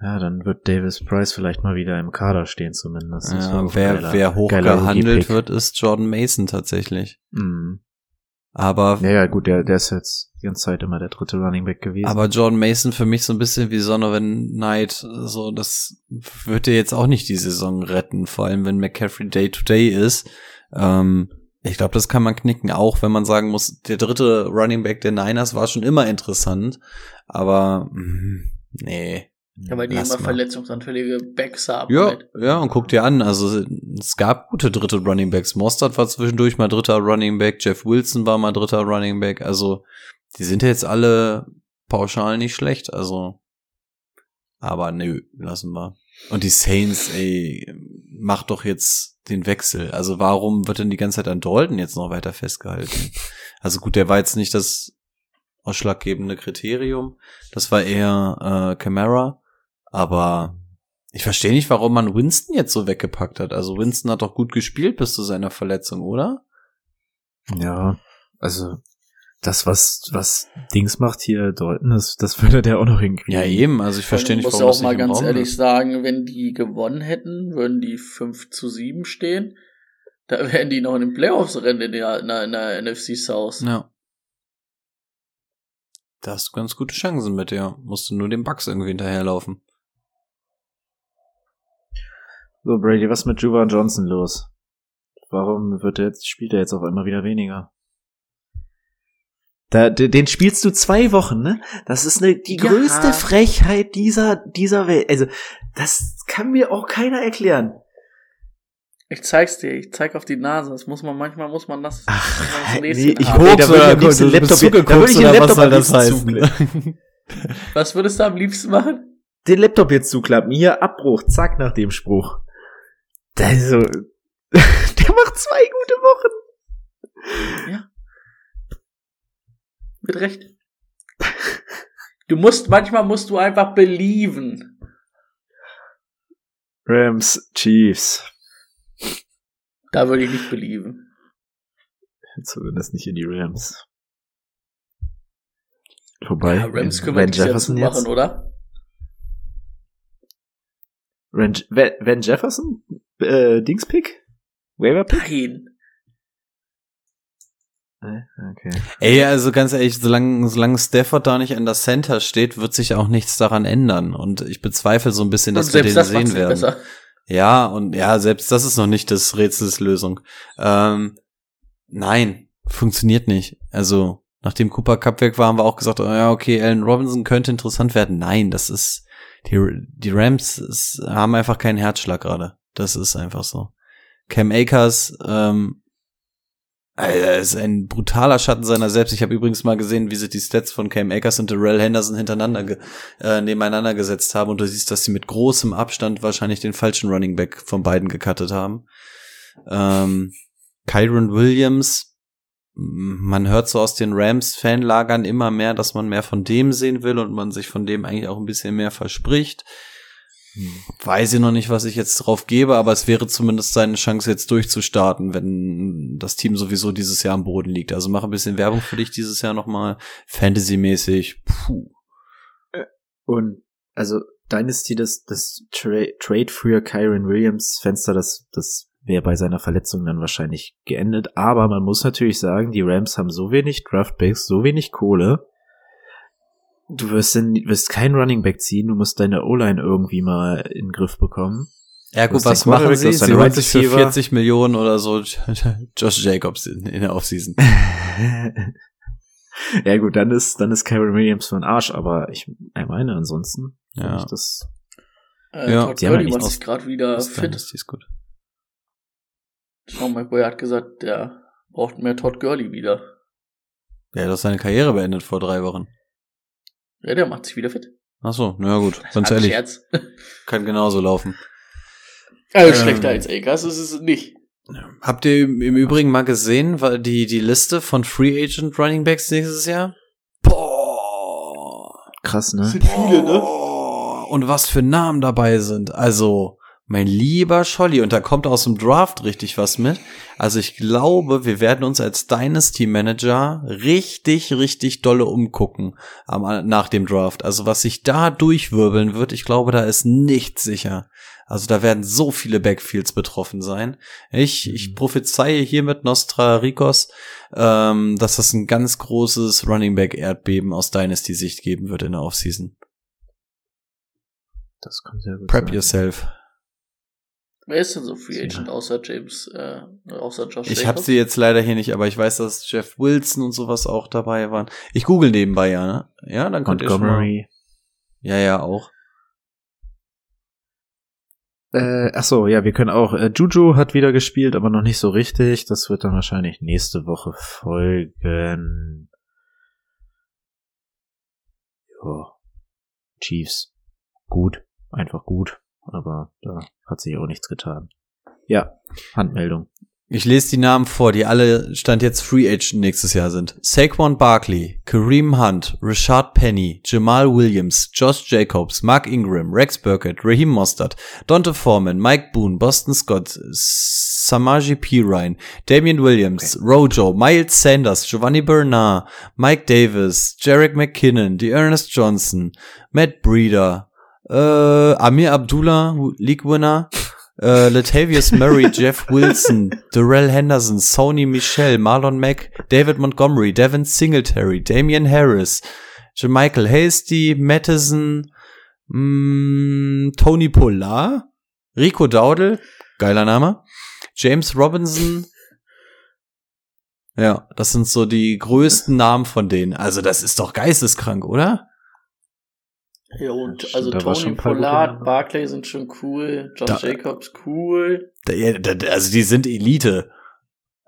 Ja, dann wird Davis Price vielleicht mal wieder im Kader stehen zumindest. Ja, wer, geiler- wer hoch geiler gehandelt Rookie-Pick. wird, ist Jordan Mason tatsächlich. Mhm. Aber, Ja, ja, gut, der, der ist jetzt die ganze Zeit immer der dritte Running Back gewesen. aber Jordan Mason für mich so ein bisschen wie Donovan Knight. So, das wird dir jetzt auch nicht die Saison retten. Vor allem, wenn McCaffrey Day to Day ist. Ähm, ich glaube, das kann man knicken, auch wenn man sagen muss, der dritte Running Back der Niners war schon immer interessant. Aber, mh, nee. Ja, weil die Lass immer mal. verletzungsanfällige Backs haben. Ja, halt. ja, und guck dir an, also es gab gute dritte Running Backs. Mostert war zwischendurch mal dritter Running Back, Jeff Wilson war mal dritter Running Back, also die sind ja jetzt alle pauschal nicht schlecht, also aber nö, lassen wir. Und die Saints, ey, mach doch jetzt den Wechsel. Also warum wird denn die ganze Zeit an Dalton jetzt noch weiter festgehalten? Also gut, der war jetzt nicht das ausschlaggebende Kriterium. Das war eher äh, Camara. Aber ich verstehe nicht, warum man Winston jetzt so weggepackt hat. Also Winston hat doch gut gespielt bis zu seiner Verletzung, oder? Ja, also das, was, was Dings macht hier Dalton, das, das würde der auch noch hinkriegen. Ja, eben. Also ich verstehe nicht, muss warum auch das mal nicht im ganz Raum ehrlich ist. sagen, wenn die gewonnen hätten, würden die 5 zu 7 stehen. Da wären die noch in den Playoffs-Rennen in der, in der, in der NFC South. Ja. Da hast du ganz gute Chancen mit, ja. Musst du nur den Bugs irgendwie hinterherlaufen. So, Brady, was mit Juvan Johnson los? Warum wird er jetzt, spielt er jetzt auf einmal wieder weniger? Da, den spielst du zwei Wochen, ne? Das ist ne, die Ja. größte Frechheit dieser, dieser Welt. Also, das kann mir auch keiner erklären. Ich zeig's dir, ich zeig auf die Nase. Das muss man, manchmal muss man das, Ach, das nee, ich haben. will- da würde ich am liebsten einen Laptop- da würde ich den Laptop am liebsten zuklappen. Was würdest du am liebsten machen? Den Laptop jetzt zuklappen. Hier, Abbruch, zack, nach dem Spruch. Also, der macht zwei gute Wochen. Mit Recht. Du musst, manchmal musst du einfach belieben. Rams, Chiefs. Da würde ich nicht belieben. Zumindest nicht in die Rams. Vorbei. Ja, Rams können wir nicht Jefferson jetzt. machen, oder? Van, Van Jefferson? Äh, Dingspick? Waiver Pick? Nein. Okay. Ey, also ganz ehrlich, solange, solange Stafford da nicht an der Center steht, wird sich auch nichts daran ändern. Und ich bezweifle so ein bisschen, dass wir den das sehen werden. besser. Ja, und ja, selbst das ist noch nicht das Rätsels Lösung. Ähm, nein, funktioniert nicht. Also, nachdem Cooper Cup weg war, haben wir auch gesagt, oh, ja, okay, Allen Robinson könnte interessant werden. Nein, das ist, die, die Rams ist, haben einfach keinen Herzschlag gerade. Das ist einfach so. Cam Akers, ähm, er ist ein brutaler Schatten seiner selbst. Ich habe übrigens mal gesehen, wie sie die Stats von Cam Akers und Darrell Henderson hintereinander ge äh, nebeneinander gesetzt haben und du siehst, dass sie mit großem Abstand wahrscheinlich den falschen Running Back von beiden gecuttet haben. Ähm, Kyron Williams, man hört so aus den Rams-Fanlagern immer mehr, dass man mehr von dem sehen will und man sich von dem eigentlich auch ein bisschen mehr verspricht. Weiß ich noch nicht, was ich jetzt drauf gebe, aber es wäre zumindest seine Chance, jetzt durchzustarten, wenn das Team sowieso dieses Jahr am Boden liegt. Also mach ein bisschen Werbung für dich dieses Jahr nochmal. Fantasy-mäßig. Puh. Und also Dynasty, das, das Tra Trade für Kyron Williams Fenster, das, das wäre bei seiner Verletzung dann wahrscheinlich geendet. Aber man muss natürlich sagen, die Rams haben so wenig Draftbacks, so wenig Kohle. Du wirst, denn, wirst keinen Running Back ziehen, du musst deine O-Line irgendwie mal in den Griff bekommen. Ja gut, was machen sie? du hast Sie holen sich für Receiver. 40 Millionen oder so Josh Jacobs in, in der Offseason. ja gut, dann ist, dann ist Kyron Williams für den Arsch, aber ich, ich meine, ansonsten Ja. ich das Äh, Ja, Todd Gurley ja macht sich gerade wieder Das fit. ist, ist gut. Sean McVay hat gesagt, der braucht mehr Todd Gurley wieder. Ja, er hat seine Karriere beendet vor drei Wochen. Ja, der macht sich wieder fit. Ach so, na ja gut, ganz ehrlich, Scherz. kann genauso laufen. Also Ähm. schlechter als Akers ist es nicht. Habt ihr im Übrigen mal gesehen, weil die, die Liste von Free Agent Running Backs nächstes Jahr? Boah. krass, ne? viele, ne? Und was für Namen dabei sind. Also, mein lieber Scholli, und da kommt aus dem Draft richtig was mit. Also ich glaube, wir werden uns als Dynasty Manager richtig, richtig dolle umgucken am, nach dem Draft. Also was sich da durchwirbeln wird, ich glaube, da ist nichts sicher. Also da werden so viele Backfields betroffen sein. Ich, ich prophezeie hier mit Nostra Ricos, ähm, dass das ein ganz großes Running Back Erdbeben aus Dynasty-Sicht geben wird in der Offseason. Das kann sehr gut Prep sein. yourself. Wer ist denn so Free. Agent außer James, äh, außer Josh Ich habe sie jetzt leider hier nicht, aber ich weiß, dass Jeff Wilson und sowas auch dabei waren. Ich google nebenbei ja, ne? Ja, dann könnt ihr schon mal. Montgomery. Ja, ja, auch. Äh, ach so, ja, wir können auch. Äh, Juju hat wieder gespielt, aber noch nicht so richtig. Das wird dann wahrscheinlich nächste Woche folgen. Ja. Chiefs. Gut. Einfach gut. Aber da hat sich auch nichts getan. Ja, Handmeldung. Ich lese die Namen vor, die alle Stand jetzt Free Agent nächstes Jahr sind. Saquon Barkley, Kareem Hunt, Rashad Penny, Jamal Williams, Josh Jacobs, Mark Ingram, Rex Burkett, Raheem Mostert, Dante Foreman, Mike Boone, Boston Scott, Samaji Pirine, Damian Williams, Rojo, Miles Sanders, Giovanni Bernard, Mike Davis, Jarek McKinnon, Ernest Johnson, Matt Breeder, äh, Amir Abdullah, League Winner, äh, Latavius Murray, Jeff Wilson, Darrell Henderson, Sony Michel, Marlon Mack, David Montgomery, Devin Singletary, Damian Harris, Jermichael Hasty, Mattison, mh, Tony Pollard, Rico Daudel, geiler Name, James Robinson, ja, das sind so die größten Namen von denen. Also das ist doch geisteskrank, oder? Ja, und also da Tony Pollard. Barclay sind schon cool, Josh Da- Jacobs cool. Da- ja, da- Also die sind Elite.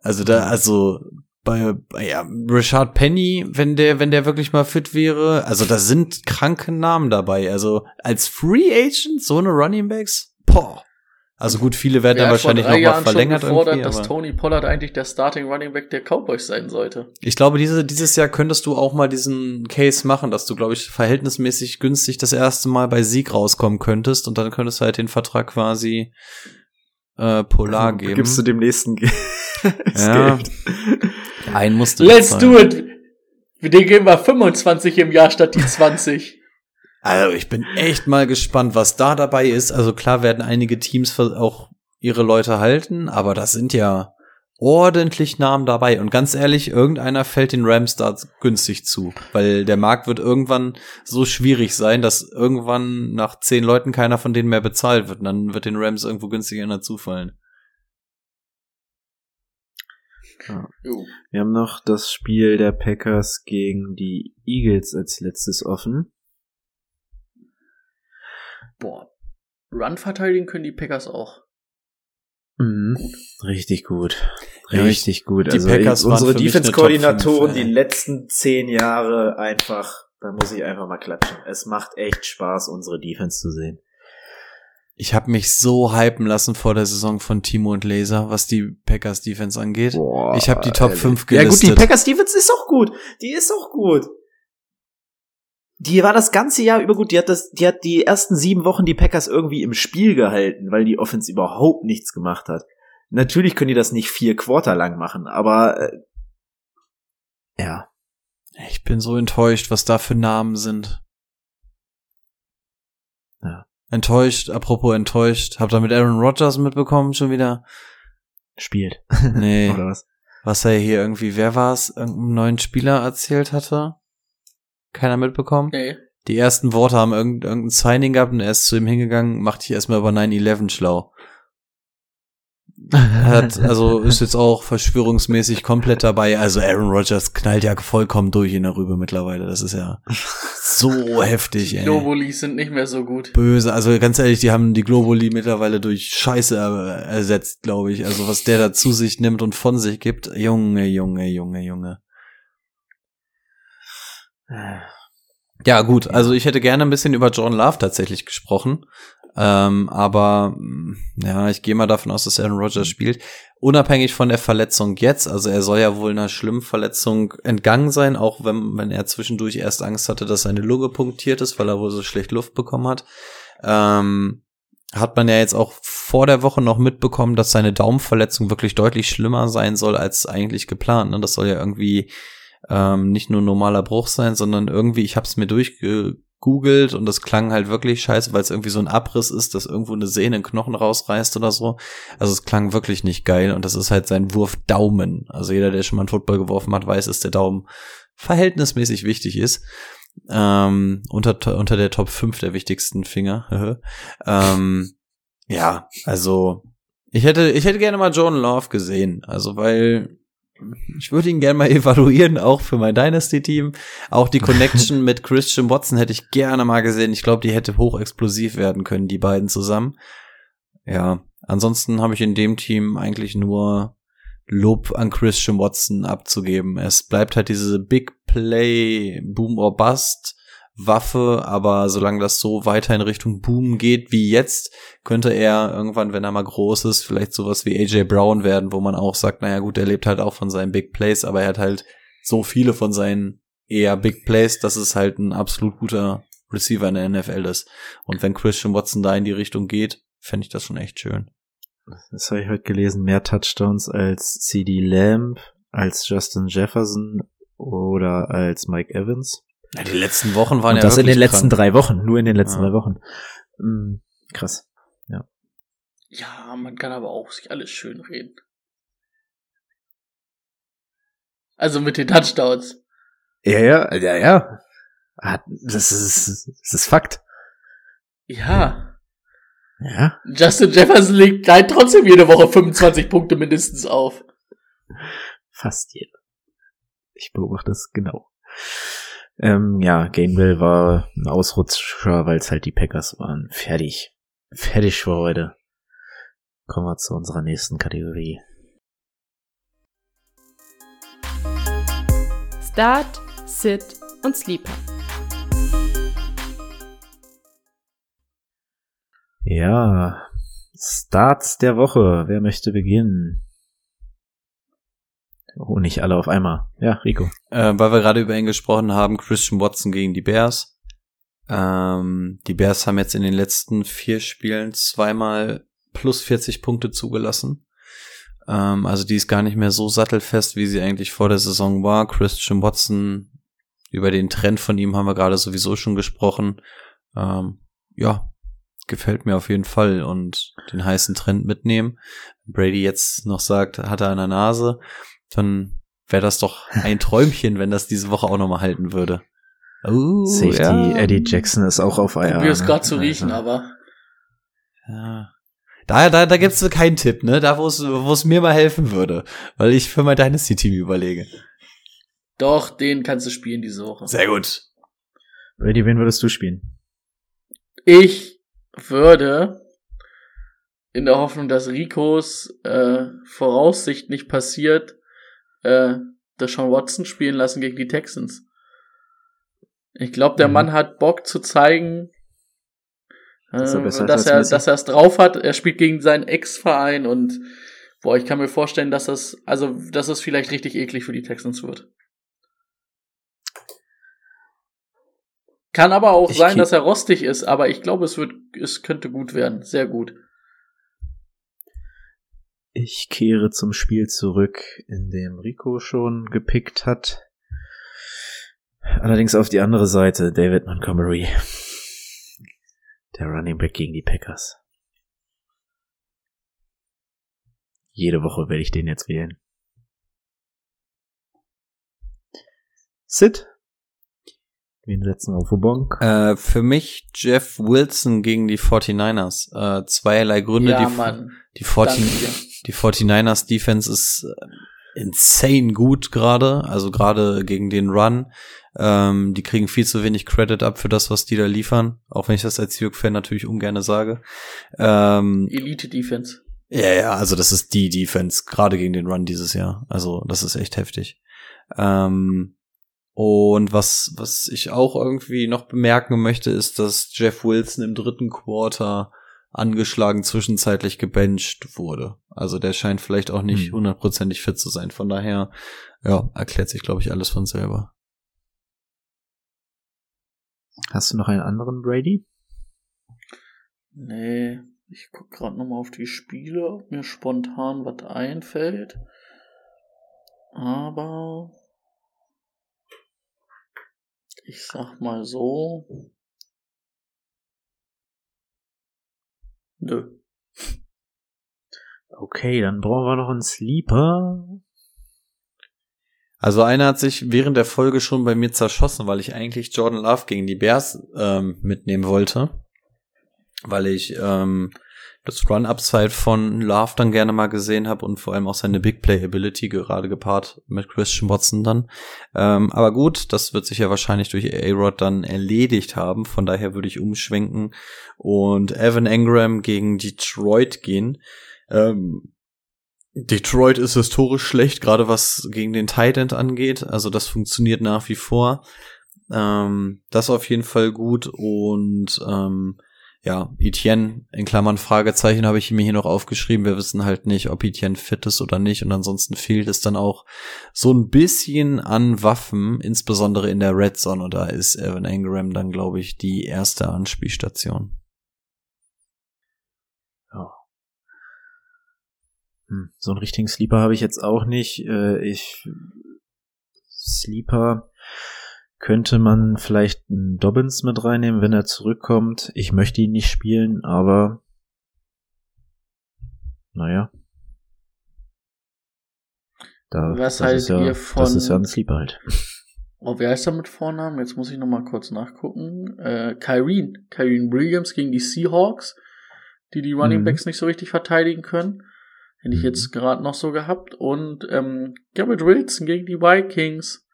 Also da, also bei, bei ja, Richard Penny, wenn der, wenn der wirklich mal fit wäre, also da sind kranke Namen dabei. Also als Free Agent so eine Running Backs, boah. Also gut, viele werden Wer dann wahrscheinlich drei noch mal Jahren verlängert schon gefordert, dass aber Tony Pollard eigentlich der Starting Running Back der Cowboys sein sollte. ich glaube, diese, dieses Jahr könntest du auch mal diesen Case machen, dass du, glaube ich, verhältnismäßig günstig das erste Mal bei Sieg rauskommen könntest und dann könntest du halt den Vertrag quasi äh, Polar geben. Gibst du dem nächsten Ja. Geld. Einen musst du Let's bezahlen. do it! Den geben wir 25 im Jahr statt die 20. Also ich bin echt mal gespannt, was da dabei ist. Also klar werden einige Teams auch ihre Leute halten, aber das sind ja ordentlich Namen dabei. Und ganz ehrlich, irgendeiner fällt den Rams da günstig zu, weil der Markt wird irgendwann so schwierig sein, dass irgendwann nach zehn Leuten keiner von denen mehr bezahlt wird. Und dann wird den Rams irgendwo günstiger dazu fallen. Ja. Wir haben noch das Spiel der Packers gegen die Eagles als letztes offen. Boah. Run verteidigen können die Packers auch. Mhm. Richtig gut. Ja, Richtig gut. die Also Packers waren unsere Defense-Koordinatoren die letzten zehn Jahre einfach, da muss ich einfach mal klatschen. Es macht echt Spaß, unsere Defense zu sehen. Ich habe mich so hypen lassen vor der Saison von Timo und Laser, was die Packers Defense angeht. Boah, ich habe die Top 5 Ja gut, gelistet. die Packers Defense ist auch gut. Die ist auch gut. Die war das ganze Jahr über gut. Die hat das, die hat die ersten sieben Wochen die Packers irgendwie im Spiel gehalten, weil die Offense überhaupt nichts gemacht hat. Natürlich können die das nicht vier Quarter lang machen, aber äh, ja. ich bin so enttäuscht, was da für Namen sind. Ja. Enttäuscht, apropos enttäuscht. Habt ihr mit Aaron Rodgers mitbekommen schon wieder? Spielt. Nee. Oder was? was er hier irgendwie, wer war es, irgendeinen neuen Spieler erzählt hatte? Keiner mitbekommen? Nee. Die ersten Worte haben irgend, irgendein Signing gehabt und er ist zu ihm hingegangen, macht dich erstmal über 9-11 schlau. Hat, also ist jetzt auch verschwörungsmäßig komplett dabei. Also Aaron Rodgers knallt ja vollkommen durch in der Rübe mittlerweile. Das ist ja so heftig, Die ey. Globulis sind nicht mehr so gut. Böse. Also ganz ehrlich, die haben die Globuli mittlerweile durch Scheiße er- ersetzt, glaube ich. Also was der da zu sich nimmt und von sich gibt. Junge, Junge, Junge, Junge. Ja, gut. Also ich hätte gerne ein bisschen über John Love tatsächlich gesprochen. Ähm, aber mh, ja, ich gehe mal davon aus, dass Aaron Rodgers spielt. Unabhängig von der Verletzung jetzt, also er soll ja wohl einer schlimmen Verletzung entgangen sein, auch wenn, wenn er zwischendurch erst Angst hatte, dass seine Lunge punktiert ist, weil er wohl so schlecht Luft bekommen hat. Ähm, hat man ja jetzt auch vor der Woche noch mitbekommen, dass seine Daumenverletzung wirklich deutlich schlimmer sein soll als eigentlich geplant. Ne? Das soll ja irgendwie ähm, nicht nur normaler Bruch sein, sondern irgendwie, ich habe es mir durchgegoogelt und das klang halt wirklich scheiße, weil es irgendwie so ein Abriss ist, dass irgendwo eine Sehne einen Knochen rausreißt oder so. Also es klang wirklich nicht geil und das ist halt sein Wurf Daumen. Also jeder, der schon mal einen Football geworfen hat, weiß, dass der Daumen verhältnismäßig wichtig ist. Ähm, unter, unter der Top 5 der wichtigsten Finger. ähm, ja, also ich hätte, ich hätte gerne mal Jordan Love gesehen. Also weil ich würde ihn gerne mal evaluieren, auch für mein Dynasty-Team. Auch die Connection mit Christian Watson hätte ich gerne mal gesehen. Ich glaube, die hätte hochexplosiv werden können, die beiden zusammen. Ja, ansonsten habe ich in dem Team eigentlich nur Lob an Christian Watson abzugeben. Es bleibt halt diese Big Play, Boom or Bust Waffe, aber solange das so weiter in Richtung Boom geht wie jetzt, könnte er irgendwann, wenn er mal groß ist, vielleicht sowas wie AJ Brown werden, wo man auch sagt, naja gut, er lebt halt auch von seinen Big Plays, aber er hat halt so viele von seinen eher Big Plays, dass es halt ein absolut guter Receiver in der NFL ist. Und wenn Christian Watson da in die Richtung geht, fände ich das schon echt schön. Das habe ich heute gelesen. Mehr Touchdowns als CD Lamb, als Justin Jefferson oder als Mike Evans. Ja, die letzten Wochen waren Und ja das in den letzten krank. drei Wochen. Nur in den letzten Ja. drei Wochen. Mm, krass. Ja, man kann aber auch sich alles schön reden. Also mit den Touchdowns. Ja, ja, ja, ja. Das ist, das ist Fakt. Ja. Ja. Justin Jefferson legt halt trotzdem jede Woche 25 Punkte mindestens auf. Fast jeder. Ich beobachte es genau. Ähm, ja, Gainwell war ein Ausrutscher, weil es halt die Packers waren. Fertig. Fertig für heute. Kommen wir zu unserer nächsten Kategorie. Start, Sit und Sleeper. Ja, Starts der Woche. Wer möchte beginnen? Oh, nicht alle auf einmal. Ja, Rico. Äh, weil wir gerade über ihn gesprochen haben, Christian Watson gegen die Bears. Ähm, die Bears haben jetzt in den letzten vier Spielen zweimal plus 40 Punkte zugelassen. Ähm, also die ist gar nicht mehr so sattelfest, wie sie eigentlich vor der Saison war. Christian Watson, über den Trend von ihm haben wir gerade sowieso schon gesprochen. Ähm, ja, gefällt mir auf jeden Fall und den heißen Trend mitnehmen. Brady jetzt noch sagt, hat er an der Nase, dann wäre das doch ein Träumchen, wenn das diese Woche auch nochmal halten würde. Uh, Safety ja. Eddie Jackson ist auch auf Eier. Probier es gerade zu riechen, also. aber. Ja. Da, da, da gibt's keinen Tipp, ne? Da, wo es, wo es mir mal helfen würde. Weil ich für mein Dynasty-Team überlege. Doch, den kannst du spielen diese Woche. Sehr gut. Brady, wen würdest du spielen? Ich würde in der Hoffnung, dass Ricos äh, Voraussicht nicht passiert, äh, Deshaun Watson spielen lassen gegen die Texans. Ich glaube, der mhm. Mann hat Bock zu zeigen, äh, dass, er, dass, er, dass er es drauf hat. Er spielt gegen seinen Ex-Verein und boah, ich kann mir vorstellen, dass das, also, dass es vielleicht richtig eklig für die Texans wird. Kann aber auch ich sein, dass er rostig ist, aber ich glaube, es wird, es könnte gut werden. Sehr gut. Ich kehre zum Spiel zurück, in dem Rico schon gepickt hat. Allerdings auf die andere Seite, David Montgomery. Der Running Back gegen die Packers. Jede Woche werde ich den jetzt wählen. Sid? Wen setzen wir auf Bonk? Äh, für mich Jeff Wilson gegen die 49ers. Äh, zweierlei Gründe. Ja, die, Mann. Die, 40, die 49ers Defense ist äh, insane gut gerade, also gerade gegen den Run. Ähm, die kriegen viel zu wenig Credit ab für das, was die da liefern, auch wenn ich das als Seahawks-Fan natürlich ungern sage. Ähm, Elite-Defense. Ja, ja, also das ist die Defense, gerade gegen den Run dieses Jahr. Also das ist echt heftig. Ähm, und was, was ich auch irgendwie noch bemerken möchte, ist, dass Jeff Wilson im dritten Quarter angeschlagen zwischenzeitlich gebencht wurde. Also der scheint vielleicht auch nicht hm. hundertprozentig fit zu sein. Von daher, ja, erklärt sich, glaube ich, alles von selber. Hast du noch einen anderen Brady? Nee, ich guck gerade nochmal auf die Spiele, ob mir spontan was einfällt. Aber ich sag mal so, Nö. Okay, dann brauchen wir noch einen Sleeper. Also einer hat sich während der Folge schon bei mir zerschossen, weil ich eigentlich Jordan Love gegen die Bears ähm, mitnehmen wollte. Weil ich ähm, das Run-Upside von Love dann gerne mal gesehen habe und vor allem auch seine Big Play-Ability, gerade gepaart mit Christian Watson dann. Ähm, aber gut, das wird sich ja wahrscheinlich durch A-Rod dann erledigt haben. Von daher würde ich umschwenken und Evan Engram gegen Detroit gehen. Ähm, Detroit ist historisch schlecht, gerade was gegen den Tight End angeht. Also das funktioniert nach wie vor. Ähm, das auf jeden Fall gut und ähm, ja, Etienne in Klammern Fragezeichen habe ich mir hier noch aufgeschrieben. Wir wissen halt nicht, ob Etienne fit ist oder nicht. Und ansonsten fehlt es dann auch so ein bisschen an Waffen, insbesondere in der Red Zone. Und da ist Evan Engram dann, glaube ich, die erste Anspielstation. Ja. Hm, so einen richtigen Sleeper habe ich jetzt auch nicht. Äh, ich Sleeper könnte man vielleicht einen Dobbins mit reinnehmen, wenn er zurückkommt. Ich möchte ihn nicht spielen, aber naja. Da, Was halt ja, ihr von. Das ist ja ein Sleeper halt. Oh, wie heißt er mit Vornamen? Jetzt muss ich nochmal kurz nachgucken. Äh, Kyrene. Kyrene Williams gegen die Seahawks, die die Running mhm. Backs mhm. nicht so richtig verteidigen können. Hätte ich mhm. jetzt gerade noch so gehabt. Und ähm, Garrett Wilson gegen die Vikings.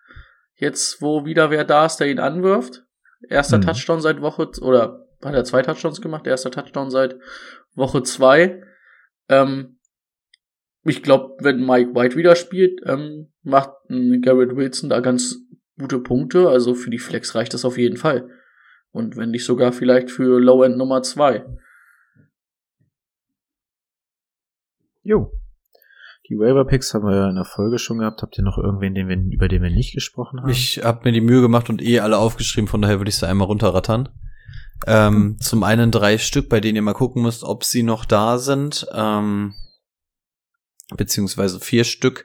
Jetzt, wo wieder wer da ist, der ihn anwirft. Erster mhm. Touchdown seit Woche, oder hat er zwei Touchdowns gemacht? Erster Touchdown seit Woche zwei. Ähm, ich glaube, wenn Mike White wieder spielt, ähm, macht Garrett Wilson da ganz gute Punkte. Also für die Flex reicht das auf jeden Fall. Und wenn nicht sogar vielleicht für Low End Nummer zwei. Jo. Die Waiver Picks haben wir ja in der Folge schon gehabt. Habt ihr noch irgendwen, den wir, über den wir nicht gesprochen haben? Ich habe mir die Mühe gemacht und eh alle aufgeschrieben, von daher würde ich sie einmal runterrattern. Ähm, mhm. Zum einen drei Stück, bei denen ihr mal gucken müsst, ob sie noch da sind. Ähm, beziehungsweise vier Stück.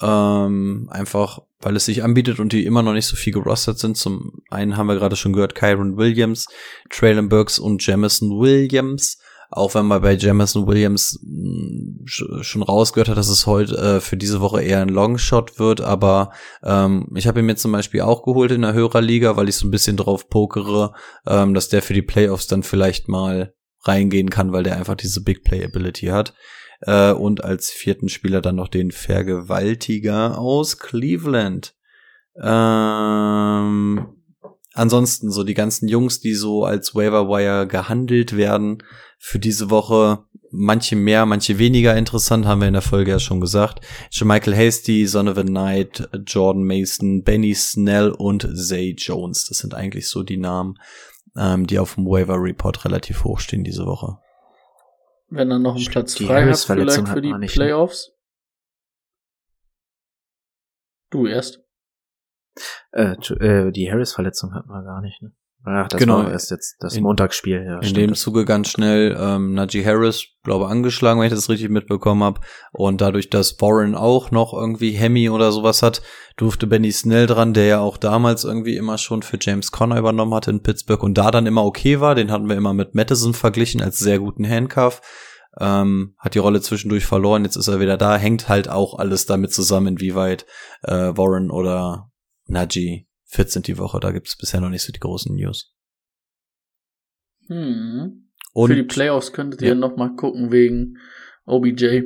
Ähm, einfach, weil es sich anbietet und die immer noch nicht so viel gerostet sind. Zum einen haben wir gerade schon gehört, Kyron Williams, Traylon Burks und Jamison Williams. Auch wenn man bei Jamison Williams mh, schon rausgehört hat, dass es heute äh, für diese Woche eher ein Longshot wird, aber ähm, ich habe ihn mir zum Beispiel auch geholt in der Hörerliga, weil ich so ein bisschen drauf pokere, ähm, dass der für die Playoffs dann vielleicht mal reingehen kann, weil der einfach diese Big Play Ability hat. Äh, und als vierten Spieler dann noch den Vergewaltiger aus Cleveland. Ähm, ansonsten so die ganzen Jungs, die so als Waiver Wire gehandelt werden für diese Woche. Manche mehr, manche weniger interessant, haben wir in der Folge ja schon gesagt. Michael Hasty, Son of a Knight, Jordan Mason, Benny Snell und Zay Jones. Das sind eigentlich so die Namen, ähm, die auf dem Waiver Report relativ hoch stehen diese Woche. Wenn er noch einen Platz die frei hat, vielleicht für die nicht, ne? Playoffs. Du erst. Äh, äh, die Harris-Verletzung hatten wir gar nicht, ne? Ach, das genau. war erst jetzt das in, Montagsspiel. Ja, in dem Zuge ganz schnell ähm, Najee Harris, glaube angeschlagen, wenn ich das richtig mitbekommen habe. Und dadurch, dass Warren auch noch irgendwie Hemi oder sowas hat, durfte Benny Snell dran, der ja auch damals irgendwie immer schon für James Conner übernommen hatte in Pittsburgh und da dann immer okay war. Den hatten wir immer mit Madison verglichen als sehr guten Handcuff. Ähm, hat die Rolle zwischendurch verloren, jetzt ist er wieder da. Hängt halt auch alles damit zusammen, inwieweit äh, Warren oder Najee fit sind die Woche. Da gibt es bisher noch nicht so die großen News. Hm. Und, Für die Playoffs könntet ihr ja. noch mal gucken wegen OBJ.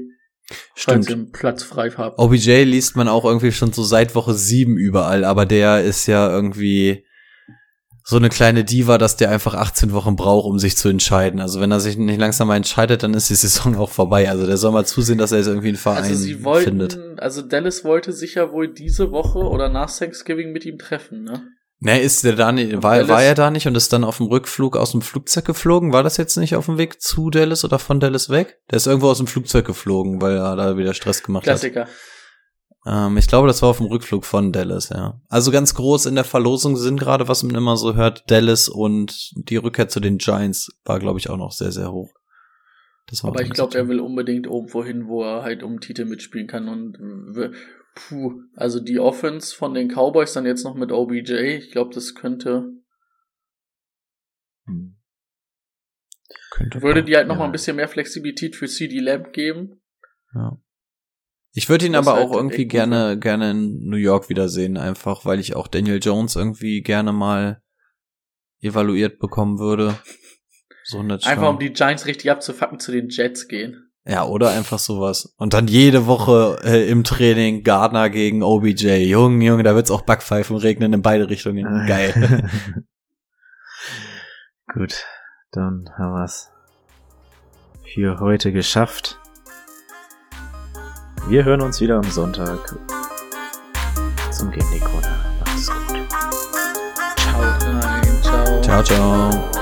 Stimmt. Falls ihr Platz frei habt. OBJ liest man auch irgendwie schon so seit Woche sieben überall, aber der ist ja irgendwie so eine kleine Diva, dass der einfach 18 Wochen braucht, um sich zu entscheiden. Also wenn er sich nicht langsam mal entscheidet, dann ist die Saison auch vorbei. Also der soll mal zusehen, dass er jetzt irgendwie einen Verein also sie wollten, findet. Also Dallas wollte sich ja wohl diese Woche oder nach Thanksgiving mit ihm treffen, ne? Ne, ist der da nicht, war, war er da nicht und ist dann auf dem Rückflug aus dem Flugzeug geflogen? War das jetzt nicht auf dem Weg zu Dallas oder von Dallas weg? Der ist irgendwo aus dem Flugzeug geflogen, weil er da wieder Stress gemacht Klassiker. hat. Klassiker. Ähm, ich glaube, das war auf dem Rückflug von Dallas, ja. Also ganz groß in der Verlosung sind gerade, was man immer so hört, Dallas und die Rückkehr zu den Giants war, glaube ich, auch noch sehr, sehr hoch. Aber ich glaube, er will unbedingt irgendwo hin, wo er halt um Titel mitspielen kann und puh, also die Offense von den Cowboys dann jetzt noch mit OBJ, ich glaube, das könnte hm. Könnte würde die halt noch ja. mal ein bisschen mehr Flexibilität für CD Lamb geben. Ja. Ich würde ihn aber halt auch irgendwie gerne, gerne in New York wiedersehen, einfach weil ich auch Daniel Jones irgendwie gerne mal evaluiert bekommen würde. So Einfach um die Giants richtig abzufacken, zu den Jets gehen. Ja, oder einfach sowas. Und dann jede Woche äh, im Training Gardner gegen OBJ. Junge, Junge, da wird's auch Backpfeifen regnen in beide Richtungen. Geil. Gut, dann haben wir's für heute geschafft. Wir hören uns wieder am Sonntag zum Game Corner. Macht's gut. Ciao, rein, ciao. Ciao, ciao.